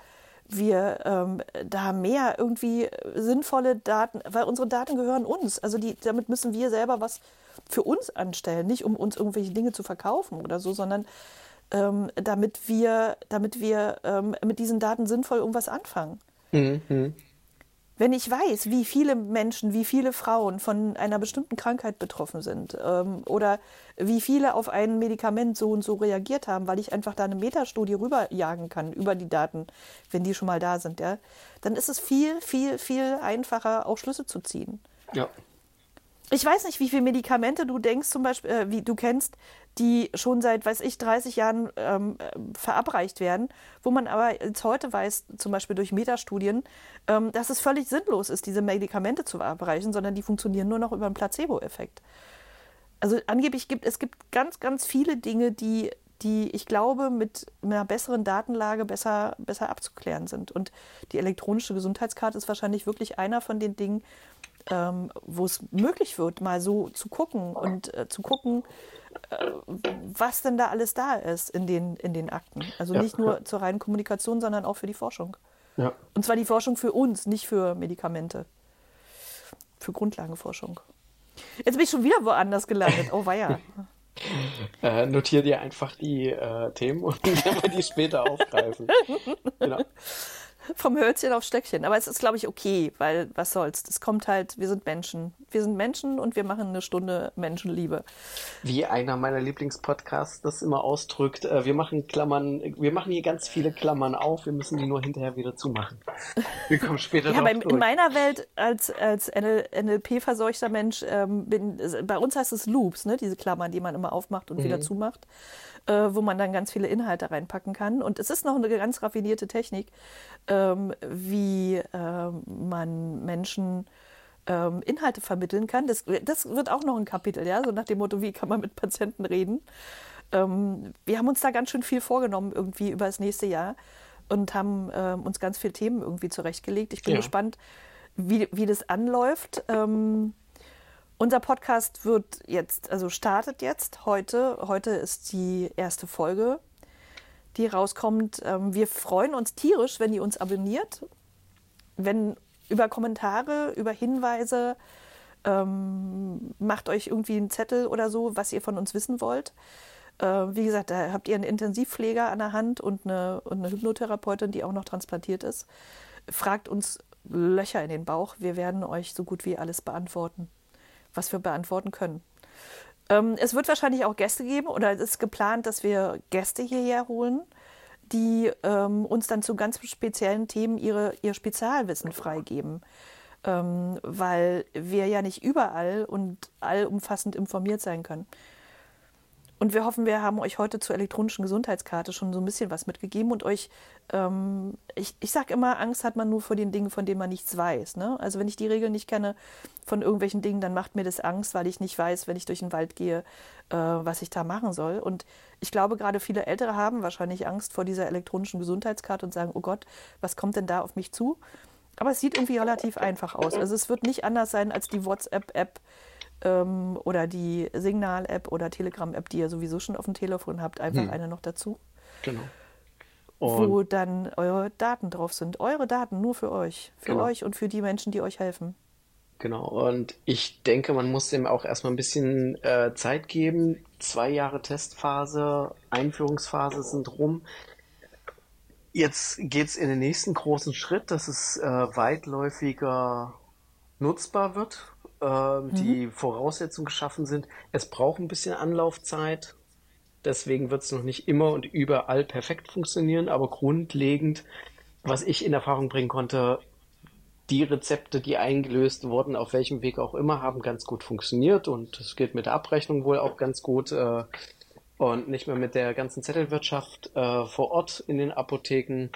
wir ähm, da mehr irgendwie sinnvolle Daten, weil unsere Daten gehören uns. Also die, damit müssen wir selber was für uns anstellen, nicht um uns irgendwelche Dinge zu verkaufen oder so, sondern ähm, damit wir, damit wir ähm, mit diesen Daten sinnvoll irgendwas anfangen. Wenn ich weiß, wie viele Menschen, wie viele Frauen von einer bestimmten Krankheit betroffen sind ähm, oder wie viele auf ein Medikament so und so reagiert haben, weil ich einfach da eine Metastudie rüberjagen kann über die Daten, wenn die schon mal da sind, ja, dann ist es viel, viel, viel einfacher, auch Schlüsse zu ziehen. Ja. Ich weiß nicht, wie viele Medikamente du denkst, zum Beispiel, äh, wie du kennst, die schon seit, weiß ich, 30 Jahren ähm, äh, verabreicht werden, wo man aber jetzt heute weiß, zum Beispiel durch Metastudien, ähm, dass es völlig sinnlos ist, diese Medikamente zu verabreichen, sondern die funktionieren nur noch über einen Placebo-Effekt. Also angeblich gibt es gibt ganz, ganz viele Dinge, die, die ich glaube, mit einer besseren Datenlage besser, besser abzuklären sind. Und die elektronische Gesundheitskarte ist wahrscheinlich wirklich einer von den Dingen, ähm, wo es möglich wird, mal so zu gucken und äh, zu gucken, äh, was denn da alles da ist in den, in den Akten. Also Ja, nicht nur ja. zur reinen Kommunikation, sondern auch für die Forschung. Ja. Und zwar die Forschung für uns, nicht für Medikamente. Für Grundlagenforschung. Jetzt bin ich schon wieder woanders gelandet. Oh weia. Äh, notier dir einfach die äh, Themen und dann werden wir die später aufgreifen. genau. Vom Hölzchen auf Stöckchen. Aber es ist, glaube ich, okay, weil was soll's. Das kommt halt, wir sind Menschen. Wir sind Menschen und wir machen eine Stunde Menschenliebe. Wie einer meiner Lieblingspodcasts das immer ausdrückt, äh, wir machen Klammern, wir machen hier ganz viele Klammern auf, wir müssen die nur hinterher wieder zumachen. Wir kommen später Ja, aber in, in meiner Welt als, als NLP-verseuchter Mensch, ähm, bin, bei uns heißt es Loops, ne? diese Klammern, die man immer aufmacht und wieder zumacht, äh, wo man dann ganz viele Inhalte reinpacken kann. Und es ist noch eine ganz raffinierte Technik, ähm, wie ähm, man Menschen ähm, Inhalte vermitteln kann. Das, das wird auch noch ein Kapitel, ja, so nach dem Motto, wie kann man mit Patienten reden. Ähm, wir haben uns da ganz schön viel vorgenommen irgendwie über das nächste Jahr und haben ähm, uns ganz viele Themen irgendwie zurechtgelegt. Ich bin Ja. gespannt, wie, wie das anläuft. Ähm, unser Podcast wird jetzt, also startet jetzt heute. Heute ist die erste Folge, die rauskommt. Ähm, wir freuen uns tierisch, wenn ihr uns abonniert, wenn über Kommentare, über Hinweise, ähm, macht euch irgendwie einen Zettel oder so, was ihr von uns wissen wollt. Äh, wie gesagt, da habt ihr einen Intensivpfleger an der Hand und eine, und eine Hypnotherapeutin, die auch noch transplantiert ist. Fragt uns Löcher in den Bauch. Wir werden euch so gut wie alles beantworten, was wir beantworten können. Ähm, es wird wahrscheinlich auch Gäste geben oder es ist geplant, dass wir Gäste hierher holen, die ähm, uns dann zu ganz speziellen Themen ihre, ihr Spezialwissen freigeben. Ähm, weil wir ja nicht überall und allumfassend informiert sein können. Und wir hoffen, wir haben euch heute zur elektronischen Gesundheitskarte schon so ein bisschen was mitgegeben und euch, ähm, ich, ich sage immer, Angst hat man nur vor den Dingen, von denen man nichts weiß. Ne? Also wenn ich die Regeln nicht kenne von irgendwelchen Dingen, dann macht mir das Angst, weil ich nicht weiß, wenn ich durch den Wald gehe, äh, was ich da machen soll. Und ich glaube, gerade viele Ältere haben wahrscheinlich Angst vor dieser elektronischen Gesundheitskarte und sagen, oh Gott, was kommt denn da auf mich zu? Aber es sieht irgendwie relativ einfach aus. Also es wird nicht anders sein als die WhatsApp-App ähm, oder die Signal-App oder Telegram-App, die ihr sowieso schon auf dem Telefon habt, einfach eine noch dazu, Genau. wo Und dann eure Daten drauf sind. Eure Daten nur für euch. Für Genau. euch und für die Menschen, die euch helfen. Genau, und ich denke, man muss dem auch erstmal ein bisschen äh, Zeit geben. Zwei Jahre Testphase, Einführungsphase sind rum. Jetzt geht's in den nächsten großen Schritt, dass es äh, weitläufiger nutzbar wird. Ähm, Die Voraussetzungen geschaffen sind. Es braucht ein bisschen Anlaufzeit. Deswegen wird es noch nicht immer und überall perfekt funktionieren, aber grundlegend, was ich in Erfahrung bringen konnte, die Rezepte, die eingelöst wurden, auf welchem Weg auch immer, haben ganz gut funktioniert und es geht mit der Abrechnung wohl auch ganz gut äh, und nicht mehr mit der ganzen Zettelwirtschaft äh, vor Ort in den Apotheken.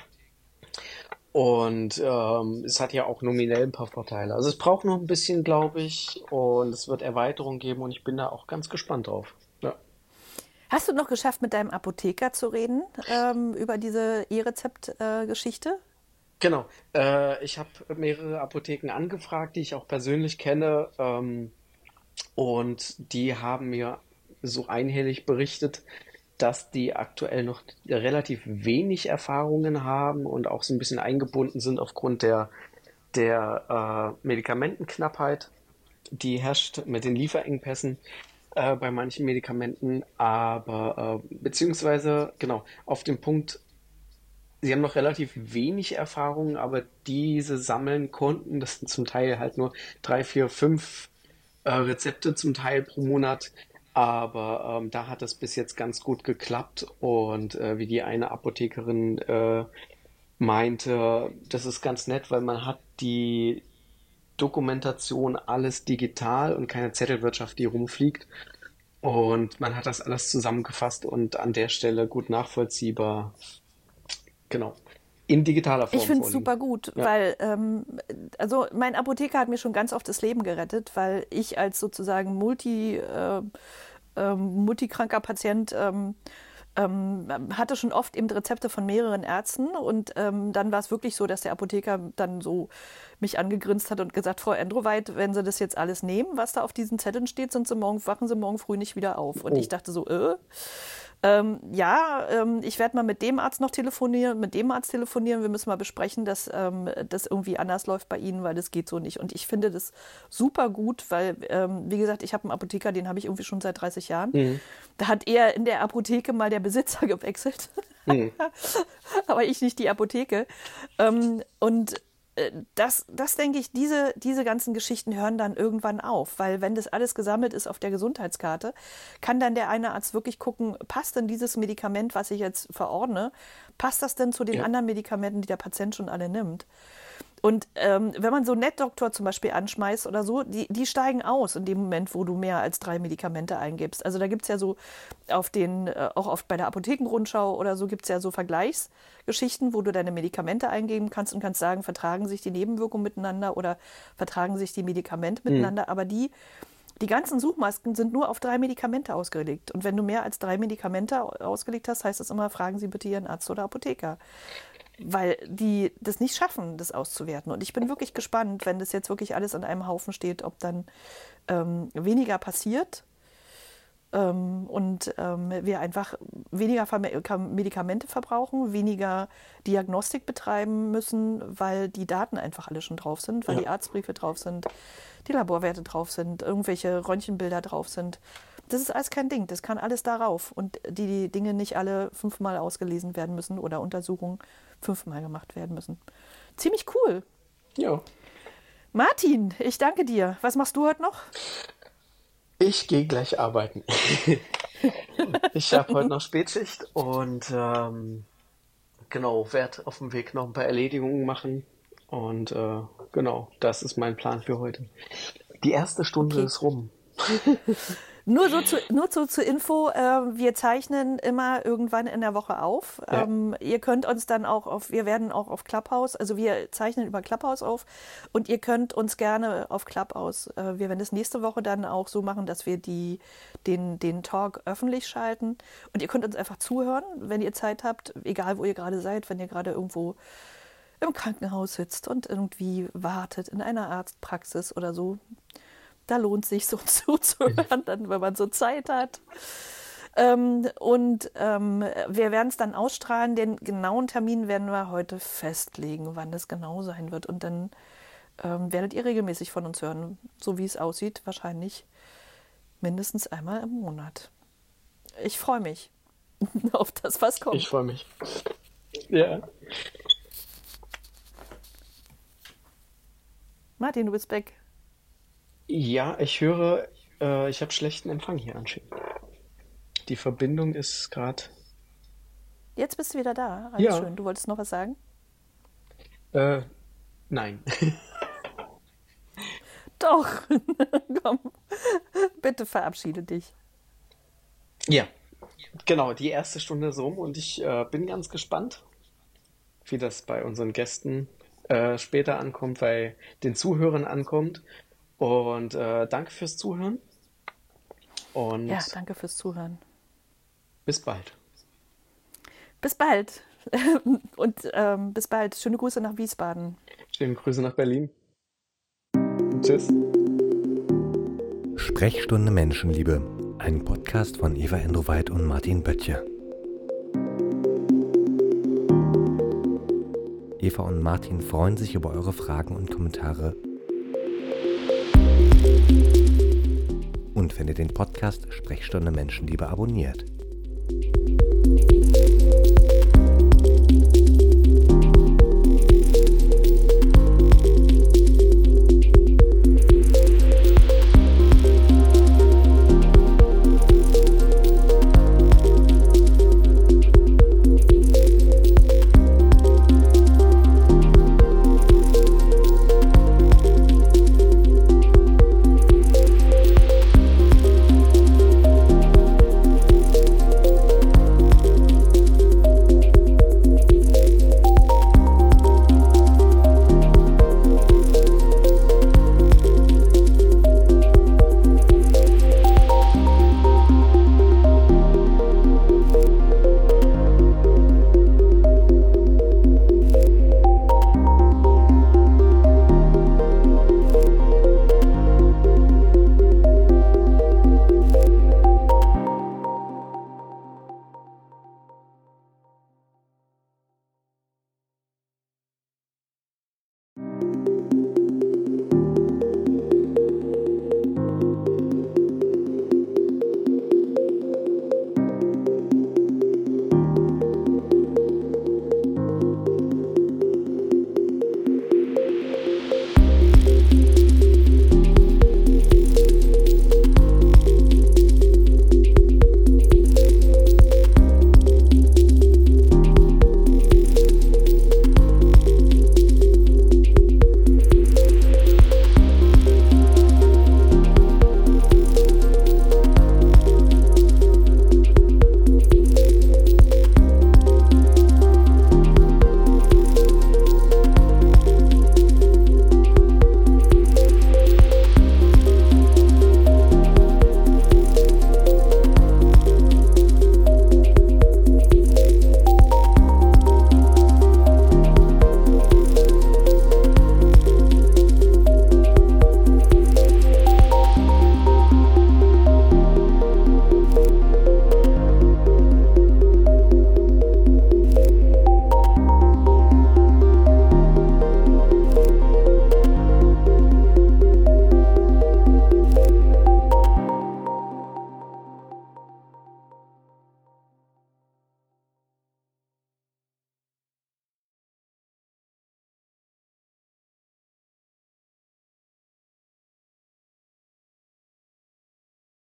Und ähm, es hat ja auch nominell ein paar Vorteile. Also es braucht noch ein bisschen, glaube ich, und es wird Erweiterungen geben und ich bin da auch ganz gespannt drauf. Ja. Hast du noch geschafft, mit deinem Apotheker zu reden ähm, über diese E-Rezept-Geschichte? Genau. Äh, ich habe mehrere Apotheken angefragt, die ich auch persönlich kenne. Ähm, und die haben mir so einhellig berichtet, dass die aktuell noch relativ wenig Erfahrungen haben und auch so ein bisschen eingebunden sind aufgrund der, der äh, Medikamentenknappheit, die herrscht mit den Lieferengpässen äh, bei manchen Medikamenten. Aber äh, beziehungsweise, genau, auf dem Punkt Sie haben noch relativ wenig Erfahrung, aber diese sammeln konnten, das sind zum Teil halt nur drei, vier, fünf äh, Rezepte zum Teil pro Monat. Aber ähm, da hat es bis jetzt ganz gut geklappt. Und äh, wie die eine Apothekerin äh, meinte, das ist ganz nett, weil man hat die Dokumentation alles digital und keine Zettelwirtschaft, die rumfliegt. Und man hat das alles zusammengefasst und an der Stelle gut nachvollziehbar Genau. In digitaler Form Ich finde es super gut, Ja. weil ähm, also mein Apotheker hat mir schon ganz oft das Leben gerettet, weil ich als sozusagen multi, äh, ähm, multikranker Patient ähm, ähm, hatte schon oft eben Rezepte von mehreren Ärzten und ähm, dann war es wirklich so, dass der Apotheker dann so mich angegrinst hat und gesagt, Frau Endroweit, wenn Sie das jetzt alles nehmen, was da auf diesen Zetteln steht, sind Sie morgen, wachen Sie morgen früh nicht wieder auf. Und Oh. ich dachte so, äh, Ähm, ja, ähm, ich werde mal mit dem Arzt noch telefonieren, mit dem Arzt telefonieren. Wir müssen mal besprechen, dass ähm, das irgendwie anders läuft bei Ihnen, weil das geht so nicht. Und ich finde das super gut, weil, ähm, wie gesagt, ich habe einen Apotheker, den habe ich irgendwie schon seit 30 Jahren. Mhm. Da hat er in der Apotheke mal der Besitzer gewechselt. Mhm. Aber ich nicht die Apotheke. Ähm, und das, das denke ich, diese, diese ganzen Geschichten hören dann irgendwann auf, weil wenn das alles gesammelt ist auf der Gesundheitskarte, kann dann der eine Arzt wirklich gucken, passt denn dieses Medikament, was ich jetzt verordne, passt das denn zu den ja. anderen Medikamenten, die der Patient schon alle nimmt? Und ähm, wenn man so Netdoktor zum Beispiel anschmeißt oder so, die, die steigen aus in dem Moment, wo du mehr als drei Medikamente eingibst. Also da gibt es ja so auf den, äh, auch oft bei der Apothekenrundschau oder so gibt es ja so Vergleichsgeschichten, wo du deine Medikamente eingeben kannst und kannst sagen, vertragen sich die Nebenwirkungen miteinander oder vertragen sich die Medikamente mhm. miteinander. Mhm. Aber die, die ganzen Suchmasken sind nur auf drei Medikamente ausgelegt. Und wenn du mehr als drei Medikamente ausgelegt hast, heißt das immer, fragen Sie bitte Ihren Arzt oder Apotheker weil die das nicht schaffen, das auszuwerten. Und ich bin wirklich gespannt, wenn das jetzt wirklich alles an einem Haufen steht, ob dann ähm, weniger passiert ähm, und ähm, wir einfach weniger Medikamente verbrauchen, weniger Diagnostik betreiben müssen, weil die Daten einfach alle schon drauf sind, weil ja. die Arztbriefe drauf sind, die Laborwerte drauf sind, irgendwelche Röntgenbilder drauf sind. Das ist alles kein Ding, das kann alles darauf und die, die Dinge nicht alle fünfmal ausgelesen werden müssen oder Untersuchungen fünfmal gemacht werden müssen. Ziemlich cool. Ja. Martin, ich danke dir. Was machst du heute noch? Ich gehe gleich arbeiten. ich habe heute noch Spätschicht und ähm, genau, werde auf dem Weg noch ein paar Erledigungen machen. Und äh, genau, das ist mein Plan für heute. Die erste Stunde okay. ist rum. Nur so zu, nur so zur Info, äh, wir zeichnen immer irgendwann in der Woche auf. Ja. Ähm, ihr könnt uns dann auch auf, wir werden auch auf Clubhouse, also wir zeichnen über Clubhouse auf und ihr könnt uns gerne auf Clubhouse, äh, wir werden das nächste Woche dann auch so machen, dass wir die, den, den Talk öffentlich schalten und ihr könnt uns einfach zuhören, wenn ihr Zeit habt, egal wo ihr gerade seid, wenn ihr gerade irgendwo im Krankenhaus sitzt und irgendwie wartet in einer Arztpraxis oder so da lohnt sich so zuzuhören, dann, wenn man so Zeit hat. Ähm, und ähm, wir werden es dann ausstrahlen. Den genauen Termin werden wir heute festlegen, wann das genau sein wird. Und dann ähm, werdet ihr regelmäßig von uns hören, so wie es aussieht, wahrscheinlich mindestens einmal im Monat. Ich freue mich auf das, was kommt. Ich freue mich. Ja. Martin, du bist weg. Ja, ich höre, äh, ich habe schlechten Empfang hier anscheinend. Die Verbindung ist gerade. Jetzt bist du wieder da. Alles ja. schön. Du wolltest noch was sagen? Äh, nein. Doch. Komm. Bitte verabschiede dich. Ja. Genau, die erste Stunde ist rum und ich äh, bin ganz gespannt, wie das bei unseren Gästen äh, später ankommt, bei den Zuhörern ankommt und äh, danke fürs Zuhören. Und ja, danke fürs Zuhören. Bis bald. Bis bald. Und ähm, bis bald. Schöne Grüße nach Wiesbaden. Schöne Grüße nach Berlin. Tschüss. Sprechstunde Menschenliebe. Ein Podcast von Eva Endroweit und Martin Böttcher. Eva und Martin freuen sich über eure Fragen und Kommentare wenn ihr den Podcast Sprechstunde Menschenliebe abonniert.